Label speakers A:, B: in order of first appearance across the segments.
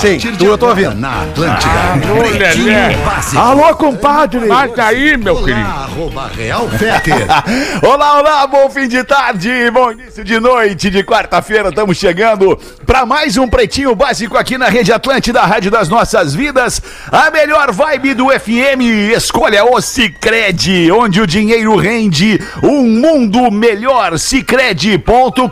A: Sim, tu eu tô ouvindo. Na Atlântida.
B: Alô, Lelê.
C: Alô, compadre.
B: Bate aí, meu querido.
A: Arroba Real.
C: Olá, olá, bom fim de tarde, bom início de noite de quarta-feira. Estamos chegando para mais um Pretinho Básico aqui na Rede Atlântida, a Rádio das Nossas Vidas. A melhor vibe do FM. Escolha o Cicred, onde o dinheiro rende um mundo melhor. Cicred.com.br.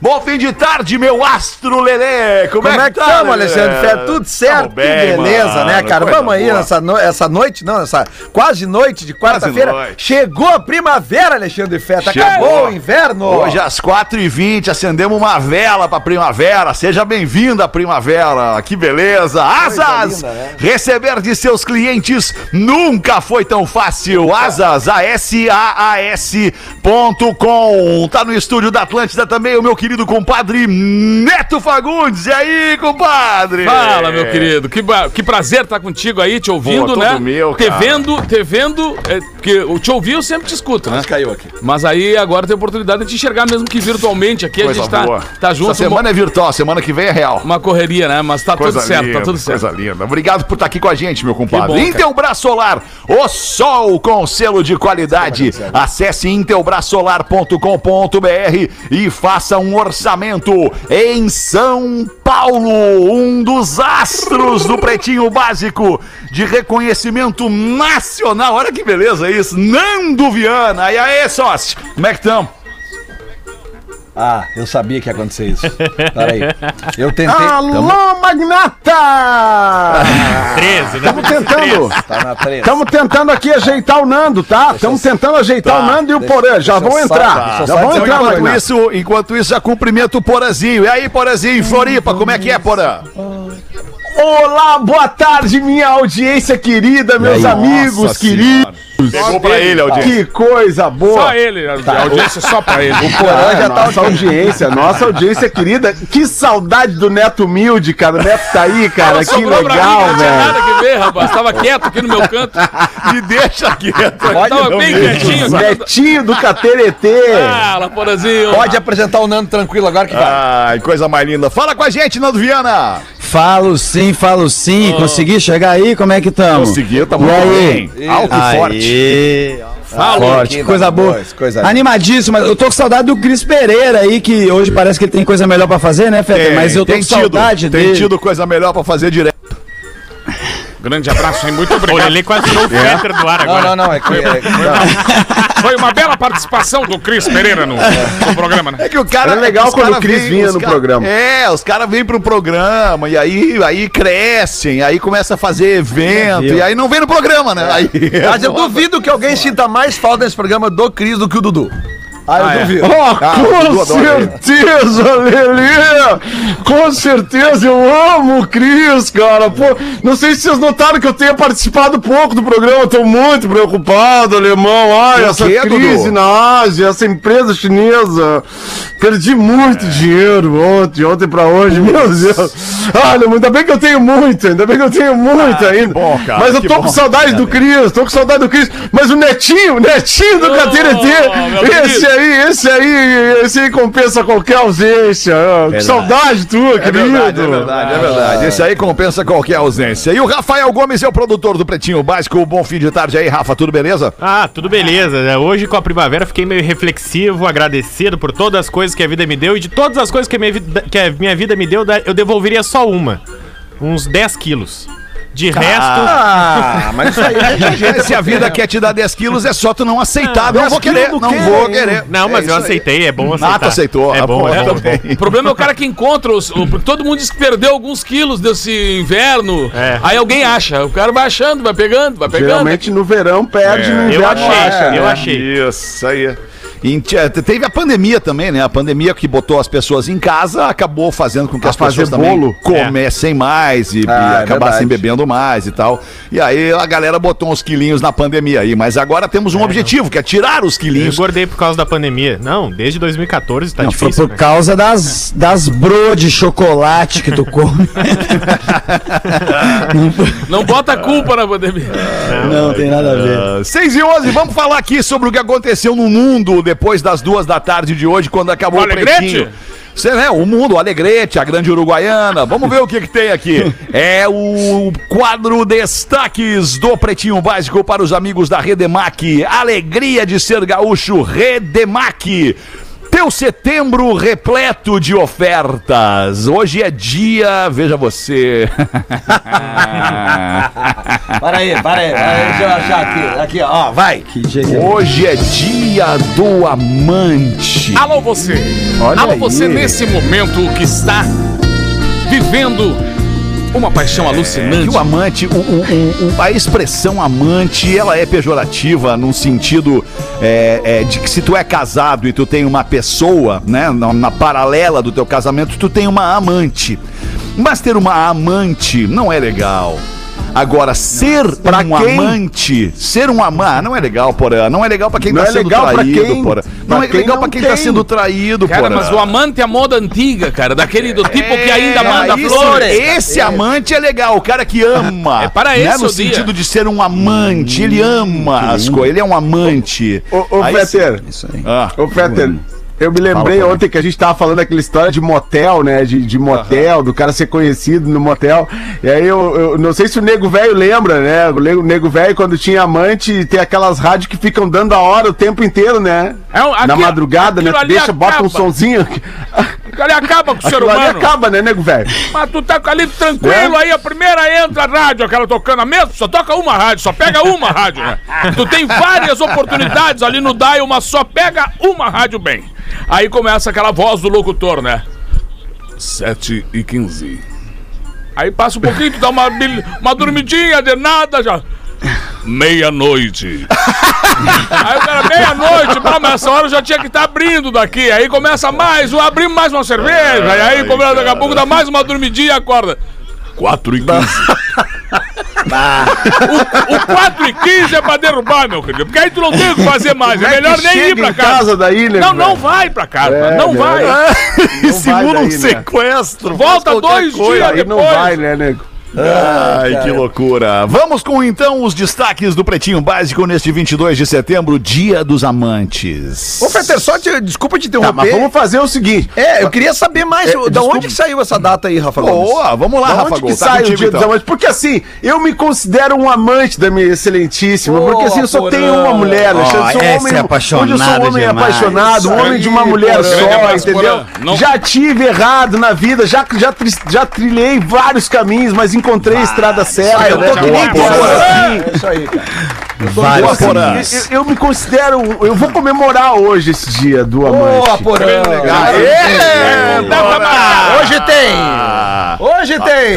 C: Bom fim de tarde, meu astro Lelê. Como,
D: Como é que estamos,
C: Lelê?
D: Alexandre Fetter? Tudo certo?
C: Bem,
D: que beleza,
C: mano,
D: né, cara? Vamos aí
C: boa.
D: nessa, no- essa noite, não, essa quase noite de quarta-feira. Chegou a primavera, Alexandre Fetter.
C: Chegou.
D: Acabou o inverno.
C: Hoje às 4h20 acendemos uma vela pra primavera. Seja bem-vinda primavera. Que beleza. Asas!
D: linda, né?
C: Receber de seus clientes nunca foi tão fácil. Asas, A-S-A-A-S.com. Tá no estúdio da Atlântida também o meu querido compadre Neto Fagundes. E aí, compadre?
B: Fala, meu querido. Que, que prazer estar contigo aí, te ouvindo,
C: todo
B: né?
C: meu,
B: te vendo, te vendo. é, porque eu te ouvi, eu sempre te escuto, né?
C: Caiu aqui.
B: Mas aí agora tem a oportunidade de te enxergar mesmo que virtualmente aqui.
C: Coisa
B: a gente tá,
C: boa.
B: tá junto.
C: Essa semana é virtual, semana que vem é real.
B: Uma correria, né? Mas tá tudo certo, tá tudo certo.
C: Coisa linda. Obrigado por estar aqui com a gente, meu compadre. Intelbras Solar, o sol com selo de qualidade. Acesse intelbrasolar.com.br e faça um orçamento em São Paulo, um dos astros do Pretinho Básico de reconhecimento nacional. Olha que beleza isso. Nando Viana. E aí, sócio? Como é que estamos?
D: Ah, eu sabia que ia acontecer isso. Peraí. Eu tentei.
E: Alô, Magnata!
F: 13, né?
E: Estamos tentando.
D: Tá na três.
E: Estamos tentando aqui ajeitar o Nando, tá? Estamos tentando ajeitar o Nando e o Porã. Já vão entrar.
D: eu
E: Já vão entrar,
C: Enquanto isso, enquanto isso, já cumprimento o Porazinho. E aí, Porazinho, em Floripa, como é que é, Porã?
E: Olá, boa tarde, minha audiência querida, meus amigos queridos.
C: Pegou pra ele, audiência.
E: Que coisa boa.
B: Só ele, a a audiência só pra ele.
E: Porã já tá nossa audiência, nossa audiência querida. Que saudade do Neto Humilde, cara. O Neto tá aí, cara. Que
B: mim,
E: legal,
B: Não tinha
E: velho.
B: nada que ver, rapaz. Tava quieto aqui no meu canto.
C: Me deixa quieto.
B: Tava bem quietinho.
E: Netinho do Cateretê.
B: Fala, Porazinho.
D: Pode apresentar o Nando tranquilo agora que vai.
C: Ai, coisa mais linda. Fala com a gente, Nando Viana.
G: Falo sim, falo sim. Consegui chegar aí? Como é que estamos?
C: Conseguiu, tá muito
G: aí?
C: bem. Alto e forte.
G: Fala, forte,
D: que
G: coisa boa.
D: coisa-
G: Animadíssimo, mas eu tô com saudade do Cris Pereira aí, que hoje parece que ele tem coisa melhor pra fazer, né, Feta?
C: Tem,
G: mas eu tô
C: tem
G: com saudade
C: Tem
G: dele.
C: tido coisa melhor pra fazer direto.
B: Grande abraço, hein? Muito
F: O
B: obrigado.
F: Lelê quase tirou o Fetter do ar
D: Não,
F: agora.
D: não, não. É que. é-
B: Foi uma bela participação do Cris Pereira no, no programa, né?
C: É que o cara.
E: Era legal quando o Cris vinha no
C: cara-
E: programa.
C: É, os caras vêm pro programa e aí, aí crescem, aí começa a fazer evento, e aí não vem no programa, né? Aí,
D: Mas eu duvido que alguém sinta mais falta nesse programa do Cris do que o Dudu. Ah, eu duvido.
C: Ah, o
E: com
C: Dudu adora ele.
E: certeza, Lelê! Com certeza, eu amo o Cris, cara. Pô, não sei se vocês notaram que eu tenha participado pouco do programa. Tô muito preocupado, alemão. Ai,
C: Por
E: essa
C: quê,
E: crise
C: Dudu?
E: na Ásia, essa empresa chinesa. Perdi muito
C: É.
E: dinheiro ontem, ontem pra hoje. Meu Deus. Olha, ainda bem que eu tenho muito, ainda bem que eu tenho muito ainda.
C: Ah, bom, cara,
E: Mas eu tô
C: bom.
E: com saudade do Cris, tô com saudade do Cris. Mas o Netinho, o Netinho do
B: Oh, meu
E: esse
B: querido.
E: Aí, esse aí, esse aí compensa qualquer ausência. Ah, Que saudade tua,
C: É
E: querido.
C: verdade, é verdade, é verdade. Esse aí compensa qualquer ausência. E o Rafael Gomes é o produtor do Pretinho Básico. Bom fim de tarde aí, Rafa, tudo beleza?
F: Ah, tudo beleza. né? Hoje com a primavera fiquei meio reflexivo, agradecido por todas as coisas que a vida me deu e de todas as coisas que a minha vida, que a minha vida me deu, eu devolveria só uma. Uns 10 quilos. De resto,
D: Ah, mas isso aí gente ajeita
C: Se a vida quer te dar 10 quilos, é só tu não aceitar. não
E: 10
C: vou querer, não
E: quê?
C: vou querer.
F: não, mas
C: É
F: eu
C: isso aí.
F: aceitei, é bom aceitar.
C: Nato aceitou.
F: É
C: Ah,
F: bom, é bom.
C: também.
B: O problema é o cara que encontra os. todo mundo diz que perdeu alguns quilos desse inverno.
F: É.
B: Aí alguém acha. O cara vai achando, vai pegando, vai pegando.
E: Geralmente no verão perde, no
F: Eu
E: inverno
F: achei,
E: acha, né?
F: eu achei.
C: Isso aí. Em- te- teve a pandemia também, né? A pandemia que botou as pessoas em casa acabou fazendo com que
E: A
C: as pessoas
E: fazer
C: também
E: bolo.
C: comessem mais e, e
E: Ah, é
C: acabassem
E: verdade.
C: bebendo mais e tal. E aí a galera botou uns quilinhos na pandemia aí. Mas agora temos um objetivo, que é tirar os
F: Eu
C: quilinhos.
F: engordei por causa da pandemia. Não, desde 2014 tá
G: Não, foi
F: difícil.
G: por
F: né?
G: causa das, das bro de chocolate que tu come.
B: Não bota culpa na pandemia.
G: Não, tem nada a ver.
C: 6 e 11, vamos falar aqui sobre o que aconteceu no mundo depois das duas da tarde de hoje, quando acabou
B: O
C: o, pretinho. Você, né, o mundo, o Alegrete, a grande Uruguaiana. Vamos ver o que, que tem aqui. É o quadro Destaques do Pretinho Básico para os amigos da Redemac. Alegria de ser gaúcho, Redemac. Teu setembro repleto de ofertas. Hoje é dia, veja você.
D: Para aí, para aí, para aí, deixa eu achar aqui. Aqui, ó, vai.
C: Hoje é dia do amante.
B: Alô você!
E: Olha
B: Alô
E: aí.
B: você nesse momento que está vivendo uma paixão
C: Que
B: alucinante.
C: o amante, o- o- o- o- a expressão amante, ela é pejorativa no sentido é, é, de que se tu é casado e tu tem uma pessoa, né, na, na paralela do teu casamento, tu tem uma amante. Mas ter uma amante não é legal. Agora, ser
E: Pra
C: um
E: quem?
C: amante, ser um amante, não é legal, porra. Não é legal pra quem
E: Não
C: tá
E: é
C: sendo
E: legal
C: traído,
E: quem-
C: porra. Não
E: pra
C: é
E: quem
C: legal
E: não
C: pra quem tá
E: tem.
C: sendo traído,
B: Cara,
C: porra.
B: mas o amante é a moda antiga, cara. Daquele do tipo que ainda manda
C: É, isso,
B: flores.
C: Esse amante é legal, o cara que ama.
B: É para
C: né,
B: esse
C: No
B: o dia.
C: sentido de ser um amante, ele ama as coisas, ele é um amante.
E: Ô, Fetter,
G: Isso aí.
C: Ah,
E: ô Fetter, eu me lembrei
G: Fala,
E: ontem que a gente tava falando daquela história de motel, né? De, de motel, do cara ser conhecido no motel. E aí eu, eu não sei se o nego velho lembra, né? O nego- velho, quando tinha amante, tem aquelas rádios que ficam dando a hora o tempo inteiro, né?
B: É um-
E: Na madrugada, né? deixa, bota um
B: acaba.
E: sonzinho.
B: Ali acaba com o ser
E: Aquilo ali
B: humano.
E: acaba, né, nego velho?
B: Mas tu tá ali tranquilo,
E: Né?
B: aí a primeira entra a rádio, aquela tocando a mesma, só toca uma rádio, só pega uma rádio, né? Tu tem várias oportunidades ali no dial, mas só pega uma rádio bem. Aí começa aquela voz do locutor, né? 7 e 15. Aí passa um pouquinho, tu dá uma, uma dormidinha de nada, já. Meia-noite. Aí o cara, meia-noite, mas essa hora já tinha que estar abrindo daqui. Aí começa mais, um, abrimos mais uma cerveja. e aí começa daqui a pouco, dá mais uma dormidinha e acorda. 4 e 15. o, o 4 e 15 é pra derrubar, meu querido. Porque aí tu não tem o que fazer mais. É
E: Como é
B: melhor nem ir pra casa.
E: casa daí, né,
B: Não, não
E: velho?
B: vai pra casa.
E: É,
B: não
E: né?
B: vai.
E: Não
C: simula
E: vai
C: um
E: daí, né?
C: sequestro.
B: Volta dois
C: coisa.
B: dias
E: Aí não
B: depois.
E: vai, né, nego?
C: Ai, que loucura. Vamos com então os destaques do Pretinho Básico neste 22 de setembro, Dia dos Amantes.
H: Ô, Fetter, só te, desculpa te
E: Tá, mas
H: interromper.
E: vamos fazer o seguinte.
H: É, eu queria saber mais.
E: É,
H: da
E: desculpa.
H: onde que saiu essa data aí, Rafa Gomes?
C: Boa, vamos lá,
E: Da
C: Rafa
E: onde
C: Gol.
E: que
C: Tá
E: sai o
C: contigo,
E: Dia dos
C: então.
E: Amantes? Porque assim, eu me considero um amante da minha excelentíssima. porque assim, eu só
H: Porã.
E: tenho uma mulher, Alexandre. Sou um
G: essa
E: homem,
G: é apaixonado
E: hoje eu sou um homem
G: demais.
E: apaixonado, um homem de uma mulher
H: Porã.
B: Grande
E: só, entendeu?
B: Não-
E: Já tive errado na vida, já, já, já trilhei vários caminhos, mas encontrei a estrada certa.
H: Ah, eu tô
E: né?
H: que nem Porã.
E: assim,
H: É isso aí, cara.
G: Vários
E: assim,
G: caminhos.
E: eu, eu me considero. Eu vou comemorar hoje esse dia do amante.
H: Boa, Porã. Hoje tem. Hoje tem.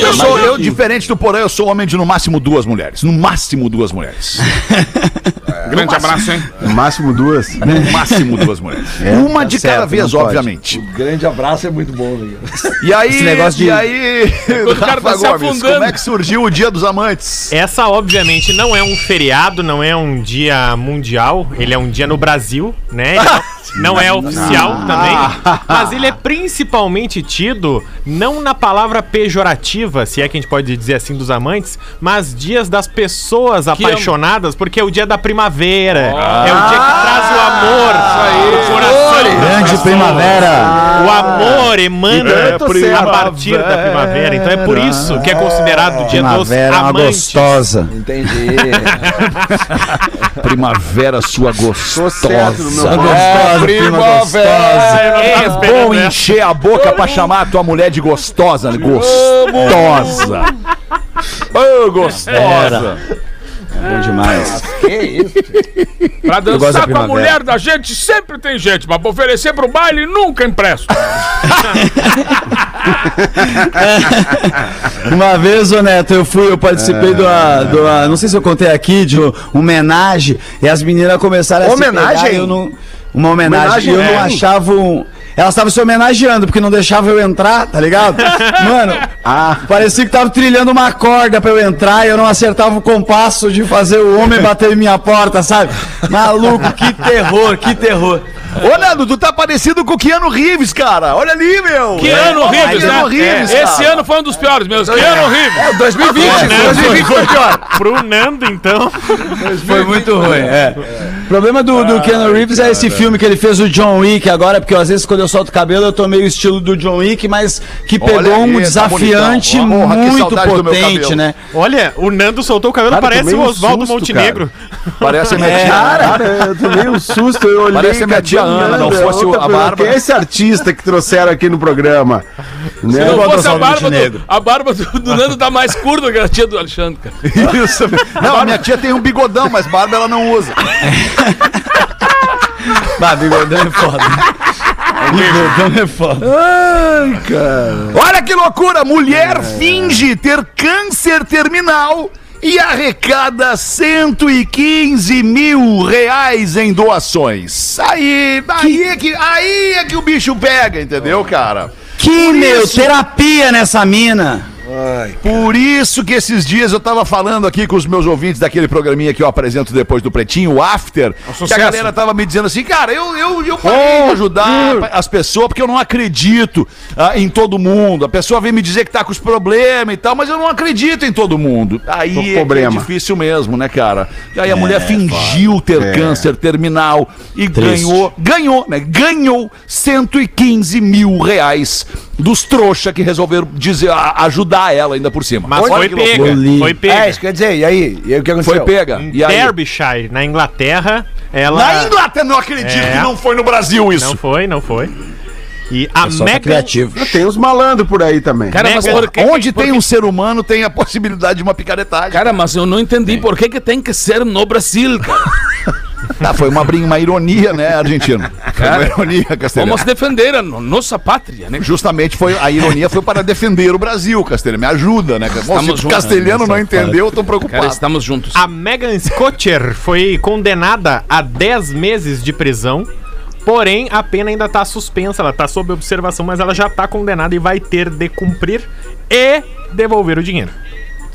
C: Eu sou, eu, diferente do Porã, eu sou homem de no máximo duas mulheres. No máximo duas mulheres.
B: Grande abraço, hein?
E: No máximo duas.
C: No máximo duas mulheres. Uma de cada
G: certo,
C: vez,
G: não pode.
C: obviamente.
D: Grande abraço é muito bom, velho.
C: E aí,
G: Esse negócio de-
C: e aí,
B: o cara tá se afundando.
C: como é que surgiu o Dia dos Amantes?
F: Essa, obviamente, não é um feriado, não é um dia mundial. Ele é um dia no Brasil, né? Não, não é oficial também. Mas ele é principalmente tido, não na palavra pejorativa, se é que a gente pode dizer assim, dos amantes, mas dias das pessoas apaixonadas, porque é o dia da primavera. É o dia que traz o amor no coração.
G: Grande primavera.
F: O amor emana
E: É,
F: a partir da primavera. Então é por isso que é considerado o dia dos
G: Primavera é uma
F: amantes.
G: gostosa.
D: Entendi.
C: Primavera, sua
E: Tô certo
C: gostosa.
E: ponto.
G: Gostosa, prima gostosa.
C: É bom encher a boca pra chamar a tua mulher de gostosa, né? Gostosa. Ô, gostosa.
G: Bom demais.
B: Pra
G: gosto da
B: dançar com a mulher da gente sempre tem gente, mas pra oferecer pro baile nunca empresto.
G: Uma vez, ô Neto, eu fui, eu participei do, do, não sei se eu contei aqui, de uma homenagem, e as meninas começaram a
H: Homenagem?
G: se pegar, eu não, uma homenagem, e eu
H: Homenagem,
G: não
H: é.
G: achava um... Elas estavam se homenageando, porque não deixavam eu entrar, tá ligado? Mano, parecia que tava trilhando uma corda pra eu entrar e eu não acertava o compasso de fazer o homem bater em minha porta, sabe? Maluco, que terror, que terror.
C: Ô, Nando, tu tá parecido com o Keanu Reeves, cara. Olha ali, meu.
B: Keanu
C: É,
B: Reeves, né?
C: Keanu Reeves,
B: É,
C: cara.
B: Esse ano foi um dos piores mesmo. Keanu Reeves.
H: É, 2020. 2020 foi pior.
F: Pro Nando, então.
G: Foi muito ruim, é. O problema do, do Keanu Reeves é esse filme que ele fez o John Wick agora, porque às vezes quando eu solto o cabelo eu tô meio estilo do John Wick, mas que
C: Olha
G: pegou um
C: aí, tá
G: desafiante.
C: Porra, que
G: muito potente, né?
F: Olha, o Nando soltou o cabelo,
E: Cara,
F: parece o
E: um
F: Oswaldo
E: susto,
F: Montenegro.
C: Parece a minha
G: É.
C: tia.
E: Cara, eu tomei um susto, eu olhei.
C: Parece a minha tia Ana, não
E: Nando?
C: fosse a. Bárbara.
E: Quem é esse artista que trouxeram aqui no programa?
B: Se
E: Né?
B: não fosse a barba, do, a barba do, do Nando tá mais curta que a tia do Alexandre, cara.
C: Isso. Não, a minha tia tem um bigodão, mas barba ela não usa.
G: Bah, bigodão é foda. bigodão é foda.
C: Olha que loucura! Mulher finge ter câncer terminal e arrecada 115 mil reais em doações. Aí, aí, é que, aí é que o bicho pega, entendeu, cara?
G: Que,
C: Por
G: meu,
C: isso-
G: terapia nessa mina.
C: Por isso que esses dias eu tava falando aqui com os meus ouvintes daquele programinha que eu apresento depois do Pretinho, o After, que a galera tava me dizendo assim, cara, eu, eu, eu parei de ajudar as pessoas porque eu não acredito ah, em todo mundo. A pessoa vem me dizer que tá com os problemas e tal, mas eu não acredito em todo mundo. Aí é, é difícil mesmo, né, cara? E aí a mulher fingiu ter câncer terminal e
G: Triste.
C: ganhou, ganhou, né? Ganhou 115 mil reais dos trouxa que resolveram dizer, ajudar ela ainda por cima.
F: Mas
C: Olha
F: foi pega. Foi
H: É,
F: pega.
H: isso quer dizer, e aí? E aí o que aconteceu?
C: Foi pega.
F: Em
C: E aí?
F: Derbyshire, na Inglaterra, ela.
C: Na Inglaterra, não acredito
F: É.
C: que não foi no Brasil isso.
F: Não foi, não foi. E a
G: tá
F: Megan.
G: criativo.
E: Tem uns malandros por aí também.
B: Cara, mas por que,
C: Onde
B: por
C: tem
B: que-
C: um ser humano, tem a possibilidade de uma picaretagem.
B: Cara, mas eu não entendi por que, que tem que ser no Brasil, cara.
C: Ah, foi uma, uma ironia, né, argentino? Foi uma ironia, Castelhano.
B: Vamos defender a no- nossa pátria, né?
C: Justamente foi a ironia foi para defender o Brasil, Castelhano. Me ajuda, né? Bom, se
B: Estamos
C: o
B: juntos.
C: castelhano não entendeu, eu tô preocupado.
B: Cara, estamos juntos.
F: A Megan Scotcher foi condenada a 10 meses de prisão. Porém, a pena ainda tá suspensa, ela tá sob observação, mas ela já tá condenada e vai ter de cumprir e devolver o dinheiro.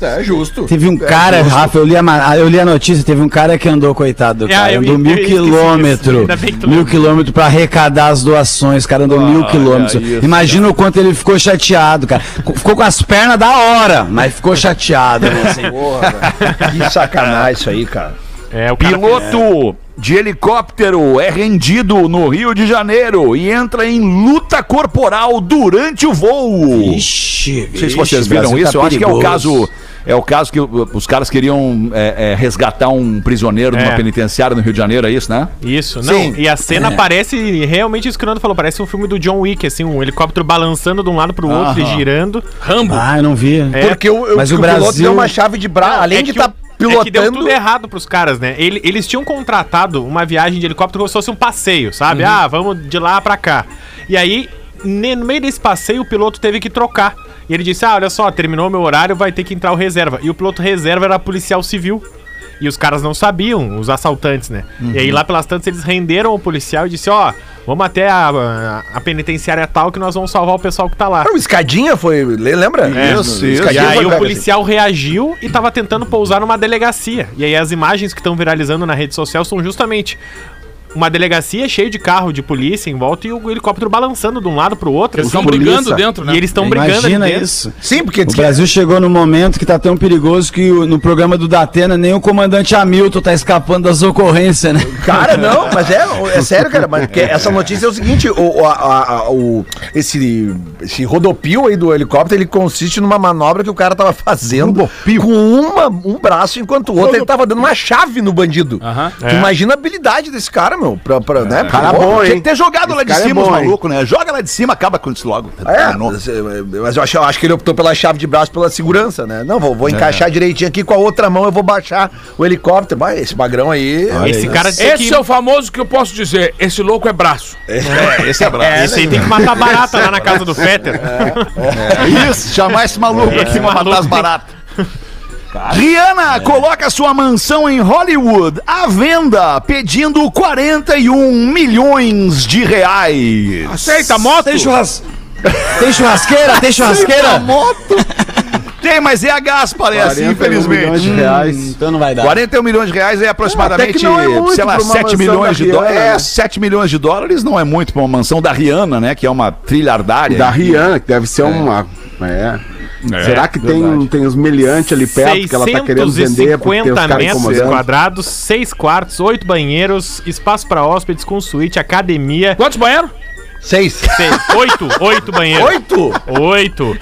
H: É justo.
G: Teve um cara, Rafa, eu li, a, ma- eu li a notícia, teve um cara que andou, coitado do
F: É,
G: cara,
F: eu-
G: andou
F: eu
G: mil quilômetros, mil quilômetros pra arrecadar as doações, cara andou mil quilômetros.
C: isso,
G: Imagina o quanto ele ficou chateado, cara. Ficou com as pernas da hora, mas ficou chateado, né, assim.
H: Que sacanagem isso aí, cara.
F: É, o cara
C: Piloto de helicóptero é rendido no Rio de Janeiro e entra em luta corporal durante o voo.
G: Ixi,
C: Não sei se vocês viram isso, eu acho que é o caso. É o caso que o- os caras queriam é, é, resgatar um prisioneiro numa
F: É.
C: penitenciária no Rio de Janeiro, é isso, né?
F: Isso, não.
H: Sim.
F: E a cena parece realmente isso que o Nando falou, parece um filme do John Wick, assim, um helicóptero balançando de um lado pro outro
C: Aham.
F: e girando.
B: Rambo.
G: Ah, eu não vi.
F: É,
H: Porque o, eu-
G: Mas o
H: piloto
G: Brasil-
H: deu uma chave de braço, além
F: é
H: de estar
F: o- É que deu
H: pilotando.
F: tudo errado pros caras, né? Ele- eles tinham contratado uma viagem de helicóptero como se fosse um passeio,
H: Uhum.
F: sabe? Ah, vamos de lá pra cá. E aí, no meio desse passeio, o piloto teve que trocar. E ele disse: Ah, olha só, terminou meu horário, vai ter que entrar o reserva. E o piloto reserva era policial civil. E os caras não sabiam, os assaltantes, né? E
H: Uhum.
F: aí lá pelas tantas eles renderam o policial e disse: Ó, vamos até a, a- a penitenciária tal que nós vamos salvar o pessoal que tá lá.
H: Ah, o Escadinha foi. le- Lembra?
C: Isso, isso.
F: E aí o policial reagiu e tava tentando pousar numa delegacia. E aí as imagens que estão viralizando na rede social são justamente uma delegacia cheia de carro de polícia em volta e o helicóptero balançando de um lado pro outro.
B: Eles estão brigando dentro, né?
F: E eles estão brigando
G: Imagina
F: dentro.
G: isso.
H: Sim, porque
G: O
H: diz que-
G: Brasil chegou no momento que tá tão perigoso que o- no programa do Datena nem o comandante Hamilton tá escapando das ocorrências, né?
H: Cara, não, mas é, é sério, cara. Mas essa notícia é o seguinte: o, a- a- a- o- esse, esse rodopio aí do helicóptero ele consiste numa manobra que o cara tava fazendo com uma, um braço, enquanto o outro ele tava dando uma chave no bandido.
B: Aham.
H: Tu Imagina a habilidade desse cara, meu. Pra, pra, né?
E: Cara
H: Pô,
E: bom,
C: Tinha que ter jogado lá de
E: Esse cara é
C: cima os
E: hein?
C: malucos, né? Joga lá de cima, acaba com isso logo.
H: É, mas, eh, mas eu acho, eu acho que ele optou pela chave de braço pela segurança, né? Não, vou, vou
C: É.
H: encaixar direitinho aqui com a outra mão, eu vou baixar o helicóptero. Mas esse magrão aí.
F: Esse cara disse
B: Esse
F: que...
B: é o famoso que eu posso dizer. Esse louco é braço.
C: esse é brabo.
F: Esse aí tem que matar barata lá na casa do Fetter.
C: É isso, chamar esse maluco
F: Esse
C: aqui pra matar
F: maluco
C: as
F: tem-
C: Rihanna coloca sua mansão em Hollywood à venda, pedindo 41 milhões de reais.
B: Aceita a moto?
G: Tem, churras... Tem churrasqueira? Tem churrasqueira?
C: moto? Tem, mas é a gás, parece,
E: 41
C: infelizmente.
E: milhões de reais.
G: Então não vai dar.
C: 41 milhões de reais é aproximadamente,
E: Até que não é
C: sei lá,
E: pra uma
C: 7
E: mansão
C: milhões de dólares. É,
E: né?
C: 7 milhões de dólares não é muito pra uma mansão da Rihanna, né? Que é uma trilhardária.
E: Da Rihanna, que deve ser uma. É. Será que tem, tem os meliantes ali perto que ela tá querendo vender porque tem os
F: 650
E: caras
F: metros
E: incomodando?
F: quadrados, 6 quartos, 8 banheiros, espaço para hóspedes com suíte, academia.
B: Quantos banheiros?
H: Seis.
F: 8, 8 banheiros.
H: Oito?
F: 8.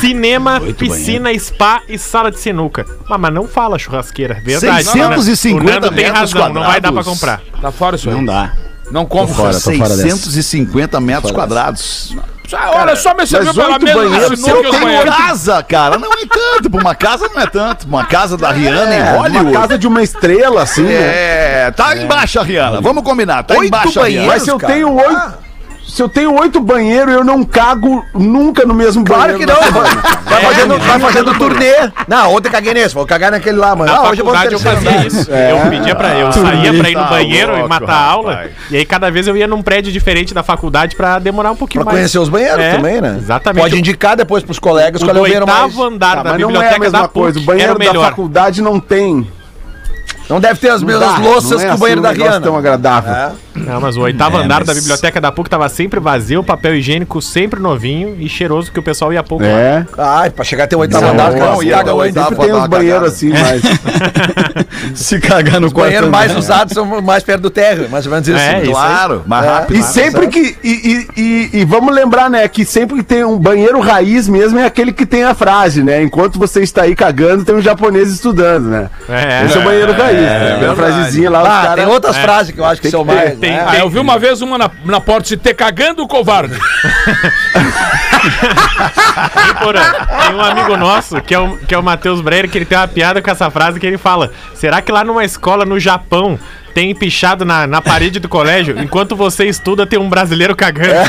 F: Cinema, piscina, spa e sala de sinuca. Mas, mas não fala churrasqueira, verdade.
C: 650
F: o Nando tem
C: metros
F: razão, não vai dar pra
C: quadrados.
F: comprar.
B: Tá fora isso aí.
G: Não dá.
B: Não compro.
G: fora, tô fora dessa.
C: 650 metros quadrados.
B: Ah, Olha só, me serviu
E: mas
B: pela
E: banheiros,
B: do
C: Se eu tenho
B: banheiros.
C: casa, cara, não é tanto. Uma casa não é tanto. Uma casa da Rihanna
E: É,
C: em Hollywood.
E: uma casa de uma estrela, assim, né?
C: É, tá embaixo a Rihanna. Vamos combinar, tá
H: Oito
C: embaixo a Rihanna.
E: Mas se eu
H: cara.
E: tenho oito. Se eu tenho oito banheiros, eu não cago nunca no mesmo
H: Claro
E: banheiro.
H: que
E: da
H: não, mano. Vai fazendo, vai fazendo turnê. Não, ontem eu caguei nesse, vou cagar naquele lá, mano.
F: Na
H: Ah, hoje eu vou
F: eu fazia
H: andar.
F: isso. Eu pedia pra. Eu saía pra ir no
C: Tá
F: banheiro e
C: louco,
F: matar a aula.
C: rapaz.
F: E aí cada vez eu ia num prédio diferente da faculdade pra demorar um pouquinho
H: Pra
F: mais.
H: conhecer os banheiros
F: É,
H: também, né?
F: Exatamente.
H: Pode indicar depois pros colegas
F: o
H: qual é o banheiro mais.
F: oitavo andar
E: Tá,
F: da
E: mas não é a
F: biblioteca
E: mesma
F: da
E: coisa. O
F: PUC
E: banheiro da faculdade não tem.
H: Não deve ter as
E: Não
H: mesmas louças
E: não é
H: que o
E: assim
H: banheiro
E: um
H: da Rihanna.
E: tão agradável.
H: É.
F: Não, mas o oitavo
G: É,
F: andar
G: mas-
F: da biblioteca da PUC tava sempre vazio, papel higiênico sempre novinho e cheiroso que o pessoal ia pouco lá.
E: É.
H: Ai, pra chegar até o oitavo
E: Não,
H: andar,
E: não,
H: cara,
C: não, ia o oitavo.
E: Sempre tem uns banheiros assim, mas.
G: Se cagar no
H: Os banheiros
G: quarto
H: mais usados são mais perto do térreo, mais ou menos isso.
F: É.
C: Claro, mais
H: É.
C: rápido.
E: E sempre que. E, e, e, e vamos lembrar, né? Que sempre que tem um banheiro raiz mesmo é aquele que tem a frase, né? Enquanto você está aí cagando, tem um japonês estudando, né?
F: É,
E: Esse é o banheiro raiz. né? Tem a frasezinha lá,
H: Ah,
E: caras.
H: tem outras frases que eu acho que são mais.
F: Tem-?
B: Ah, eu vi uma vez uma na, na porta se ter cagando o covarde.
F: Porra, tem um amigo nosso, que é o, que é o Matheus Breyer, que ele tem uma piada com essa frase que ele fala: Será que lá numa escola no Japão tem pichado na, na parede do colégio? Enquanto você estuda, tem um brasileiro cagando.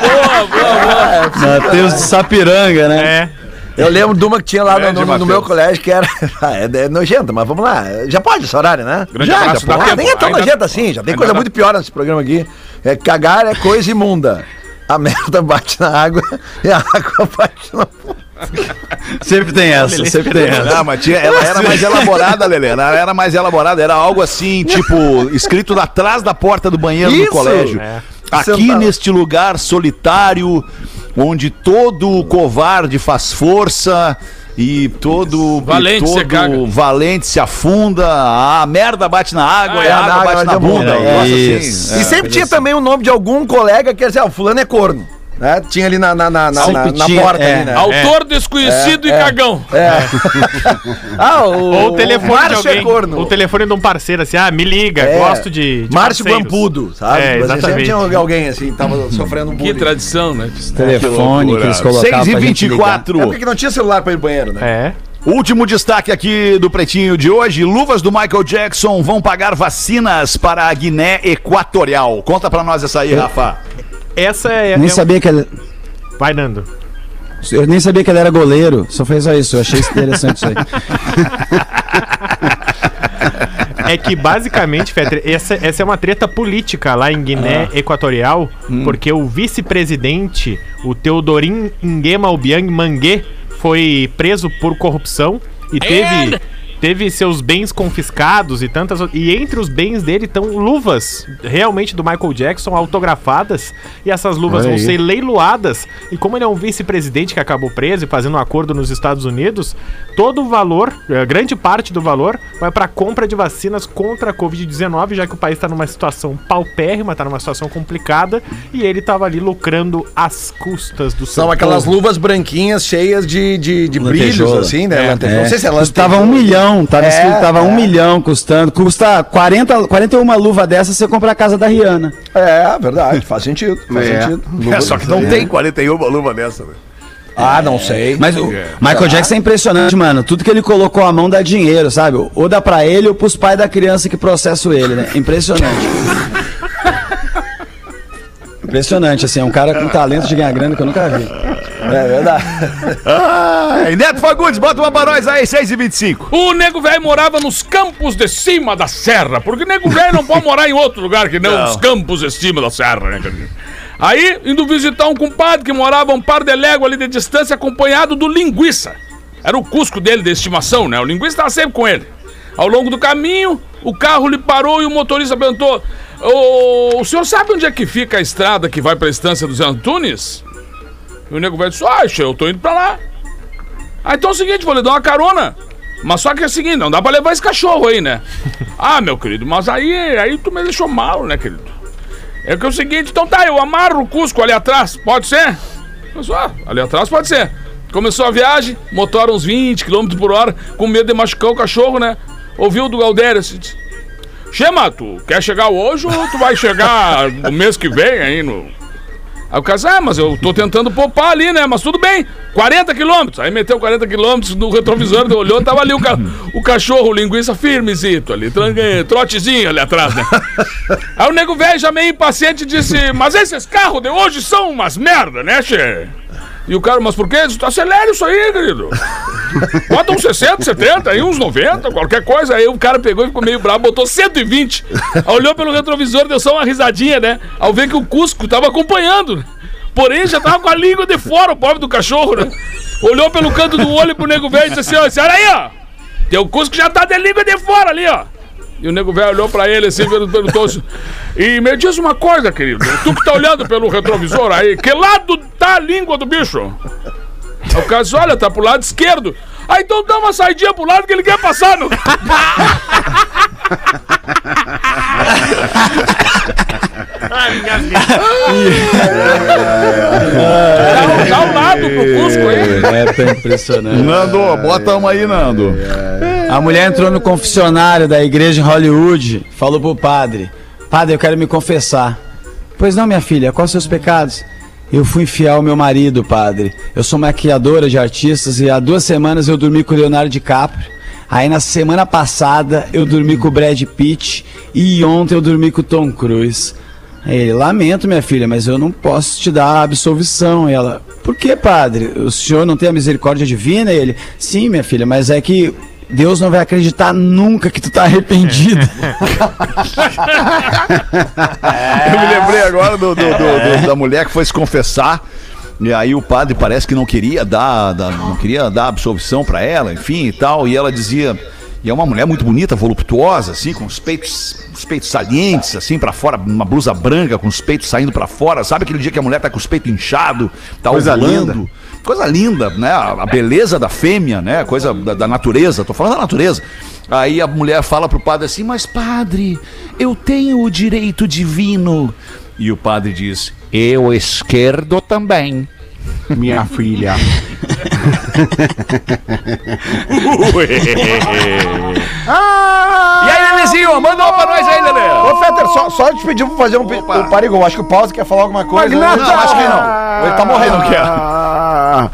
B: boa, boa, boa.
G: Matheus de Sapiranga, né?
F: É.
H: Eu lembro de uma que tinha lá no, no- no meu colégio que era. Ah, é, é nojenta, mas vamos lá. Já pode esse horário, né?
B: Grande
H: já, já pode. Ah, nem é tão
B: Ainda-
H: nojenta assim, já tem coisa muito pior nesse programa aqui. É, cagar é coisa imunda. A merda bate na água e a água bate na.
G: Sempre tem essa, sempre tem essa.
C: Não, mas tinha, ela era mais elaborada, Lelê. Ela era mais elaborada. Era algo assim, tipo, escrito atrás da porta do banheiro
H: Isso!
C: do colégio.
F: É.
C: Aqui
H: Sentado.
C: neste lugar solitário, onde todo covarde faz força e todo
B: Valente
C: e
B: se
C: todo
B: caga.
C: valente se afunda, a merda bate na água
H: Ah,
C: e
H: é,
C: a
H: na
C: água
H: água
C: bate na bunda. um negócio
G: Isso.
C: assim.
H: e sempre tinha também o nome de algum colega que quer dizer, ah, o fulano é corno. Né? Tinha ali na, na, na, na, na- na porta
G: é.
H: ali, né?
B: Autor desconhecido e cagão.
H: Ah, o,
F: Ou o telefone de
H: Márcio
F: alguém.
H: é corno.
F: O telefone de um parceiro, assim, ah, me liga,
H: É.
F: gosto de. de
H: Márcio
F: parceiros.
H: Guampudo, sabe?
F: É,
H: Mas sempre
F: exatamente.
H: tinha alguém assim, tava sofrendo um
B: Que
H: bullying.
B: tradição, né?
G: Telefone que eles colocavam
C: 6 e
G: pra gente ligar.
C: 24
H: É porque não tinha celular pra ir no banheiro, né?
F: É.
C: Último destaque aqui do Pretinho de hoje: luvas do Michael Jackson vão pagar vacinas para a Guiné Equatorial. Conta pra nós essa aí, Rafa.
F: Essa é.
G: Nem
F: é-
G: sabia que ele...
F: Vai, Nando.
G: Eu nem sabia que ele era goleiro, só fez só isso. Eu achei interessante isso aí.
F: É que basicamente, Fetter, essa, essa é uma treta política lá em Guiné Equatorial, porque o vice-presidente, o Teodorin Nguema Obiang Mangue, foi preso por corrupção e teve, teve seus bens confiscados e tantas. E entre os bens dele estão luvas realmente do Michael Jackson autografadas. E essas luvas
E: Olha
F: vão
E: aí.
F: ser leiloadas. E como ele é um vice-presidente que acabou preso e fazendo um acordo nos Estados Unidos, todo o valor, eh, grande parte do valor, vai para compra de vacinas contra a Covid-19, já que o país está numa situação paupérrima, está numa situação complicada, e ele estava ali lucrando às custas do
H: São
F: seu
H: aquelas
F: povo.
H: luvas branquinhas cheias de, de, de brilhos, assim, né?
F: É,
H: Lantejoula. Não sei se é
G: Custava um milhão milhão. Tava
H: É,
G: escrito, tava
H: é.
G: um milhão custando. Custa 40, 41 luva dessa você compra a casa da Rihanna.
H: É, verdade, faz sentido. Faz
E: É.
H: sentido.
C: É, só que não tem 41 luva dessa, né?
H: Ah, não sei.
G: Mas o Michael Jackson é impressionante, mano. Tudo que ele colocou a mão dá dinheiro, sabe? Ou dá pra ele ou pros pais da criança que processam ele, né? Impressionante. Impressionante, assim, é um cara com talento de ganhar grana que eu nunca vi.
H: É verdade.
C: E Neto Fagundes, bota uma pra nós aí, 6 e 25
B: O nego velho morava nos campos de cima da serra, porque nego velho não pode morar em outro lugar que não, os campos de cima da serra, né? Aí, indo visitar um compadre que morava a um par de léguas ali de distância, acompanhado do linguiça. Era o cusco dele de estimação, né? O linguiça estava sempre com ele. Ao longo do caminho, o carro lhe parou e o motorista perguntou: "Ô, O senhor sabe onde é que fica a estrada que vai pra estância dos Antunes? E o nego velho disse: Ah, eu tô indo pra lá. Ah, então é o seguinte, vou lhe dar uma carona. Mas só que é o seguinte, não dá pra levar esse cachorro aí, né? ah, meu querido, mas aí, aí tu me deixou mal, né, querido? É que é o seguinte, então tá, eu amarro o Cusco ali atrás, pode ser? Disse, ah, ali atrás pode ser. Começou a viagem, motor uns 20 km por hora, com medo de machucar o cachorro, né? Ouviu do Galdério assim, disse, Chama, tu quer chegar hoje ou tu vai chegar no mês que vem aí no... Aí o cara ah, mas eu tô tentando poupar ali, né? Mas tudo bem, 40 quilômetros. Aí meteu 40 quilômetros no retrovisor, olhou, tava ali o, ca- o cachorro, linguiça firmezito ali, trotezinho ali atrás, né? Aí o nego velho já meio impaciente disse, mas esses carros de hoje são umas merda, né, che? E o cara, mas por quê? Acelera isso aí, querido. Bota uns 60, 70, aí uns 90, qualquer coisa. Aí o cara pegou e ficou meio bravo, botou 120. Aí olhou pelo retrovisor, deu só uma risadinha, né? Ao ver que o Cusco tava acompanhando. né? Porém, já tava com a língua de fora, o pobre do cachorro, né? Olhou pelo canto do olho pro nego velho e disse assim, ó, aí, ó. Teu Cusco já tá de língua de fora ali, ó. E o nego velho olhou pra ele assim, perguntou assim, e me diz uma coisa, querido, tu que tá olhando pelo retrovisor aí, que lado tá a língua do bicho? Aí o cara disse, olha, tá pro lado esquerdo. Ah, então dá uma saidinha pro lado que ele quer passar no... dá, dá um lado pro Cusco aí.
G: É, tá impressionante.
C: Nando, bota uma aí, Nando.
G: A mulher entrou no confessionário da igreja em Hollywood, falou pro padre: Padre, eu quero me confessar. Pois não, minha filha, quais seus pecados? Eu fui infiel ao meu marido, padre. Eu sou maquiadora de artistas e há duas semanas eu dormi com o Leonardo DiCaprio. Aí na semana passada eu dormi com o Brad Pitt e ontem eu dormi com o Tom Cruise. Aí ele, lamento, minha filha, mas eu não posso te dar a absolvição. E ela, por que, padre? O senhor não tem a misericórdia divina? E ele, sim, minha filha, mas é que Deus não vai acreditar nunca que tu tá arrependido.
C: Eu me lembrei agora do, do- do- da mulher que foi se confessar. E aí o padre parece que não queria dar, dar- não queria dar absolvição pra ela, enfim e tal. E ela dizia. E é uma mulher muito bonita, voluptuosa, assim, com os peitos, os peitos salientes, assim, pra fora, uma blusa branca com os peitos saindo pra fora. Sabe aquele dia que a mulher tá com os peitos inchados, tá
E: Coisa
C: ovulando?
E: linda.
C: Coisa linda, né? A a beleza da fêmea, né? Coisa da, da natureza. Tô falando da natureza. Aí a mulher fala pro padre assim: Mas padre, eu tenho o direito divino. E o padre diz: Eu esquerdo também.
E: Minha filha.
C: E aí, Lelezinho, manda uma pra nós aí, Lele.
H: Ô, Fetter, só, só te pedir pra fazer um. pe- Ô, Parigo, eu acho que o Pause quer falar alguma coisa.
E: Magnata!
H: Não, acho que não. Ele tá morrendo, não quer.
E: Ah,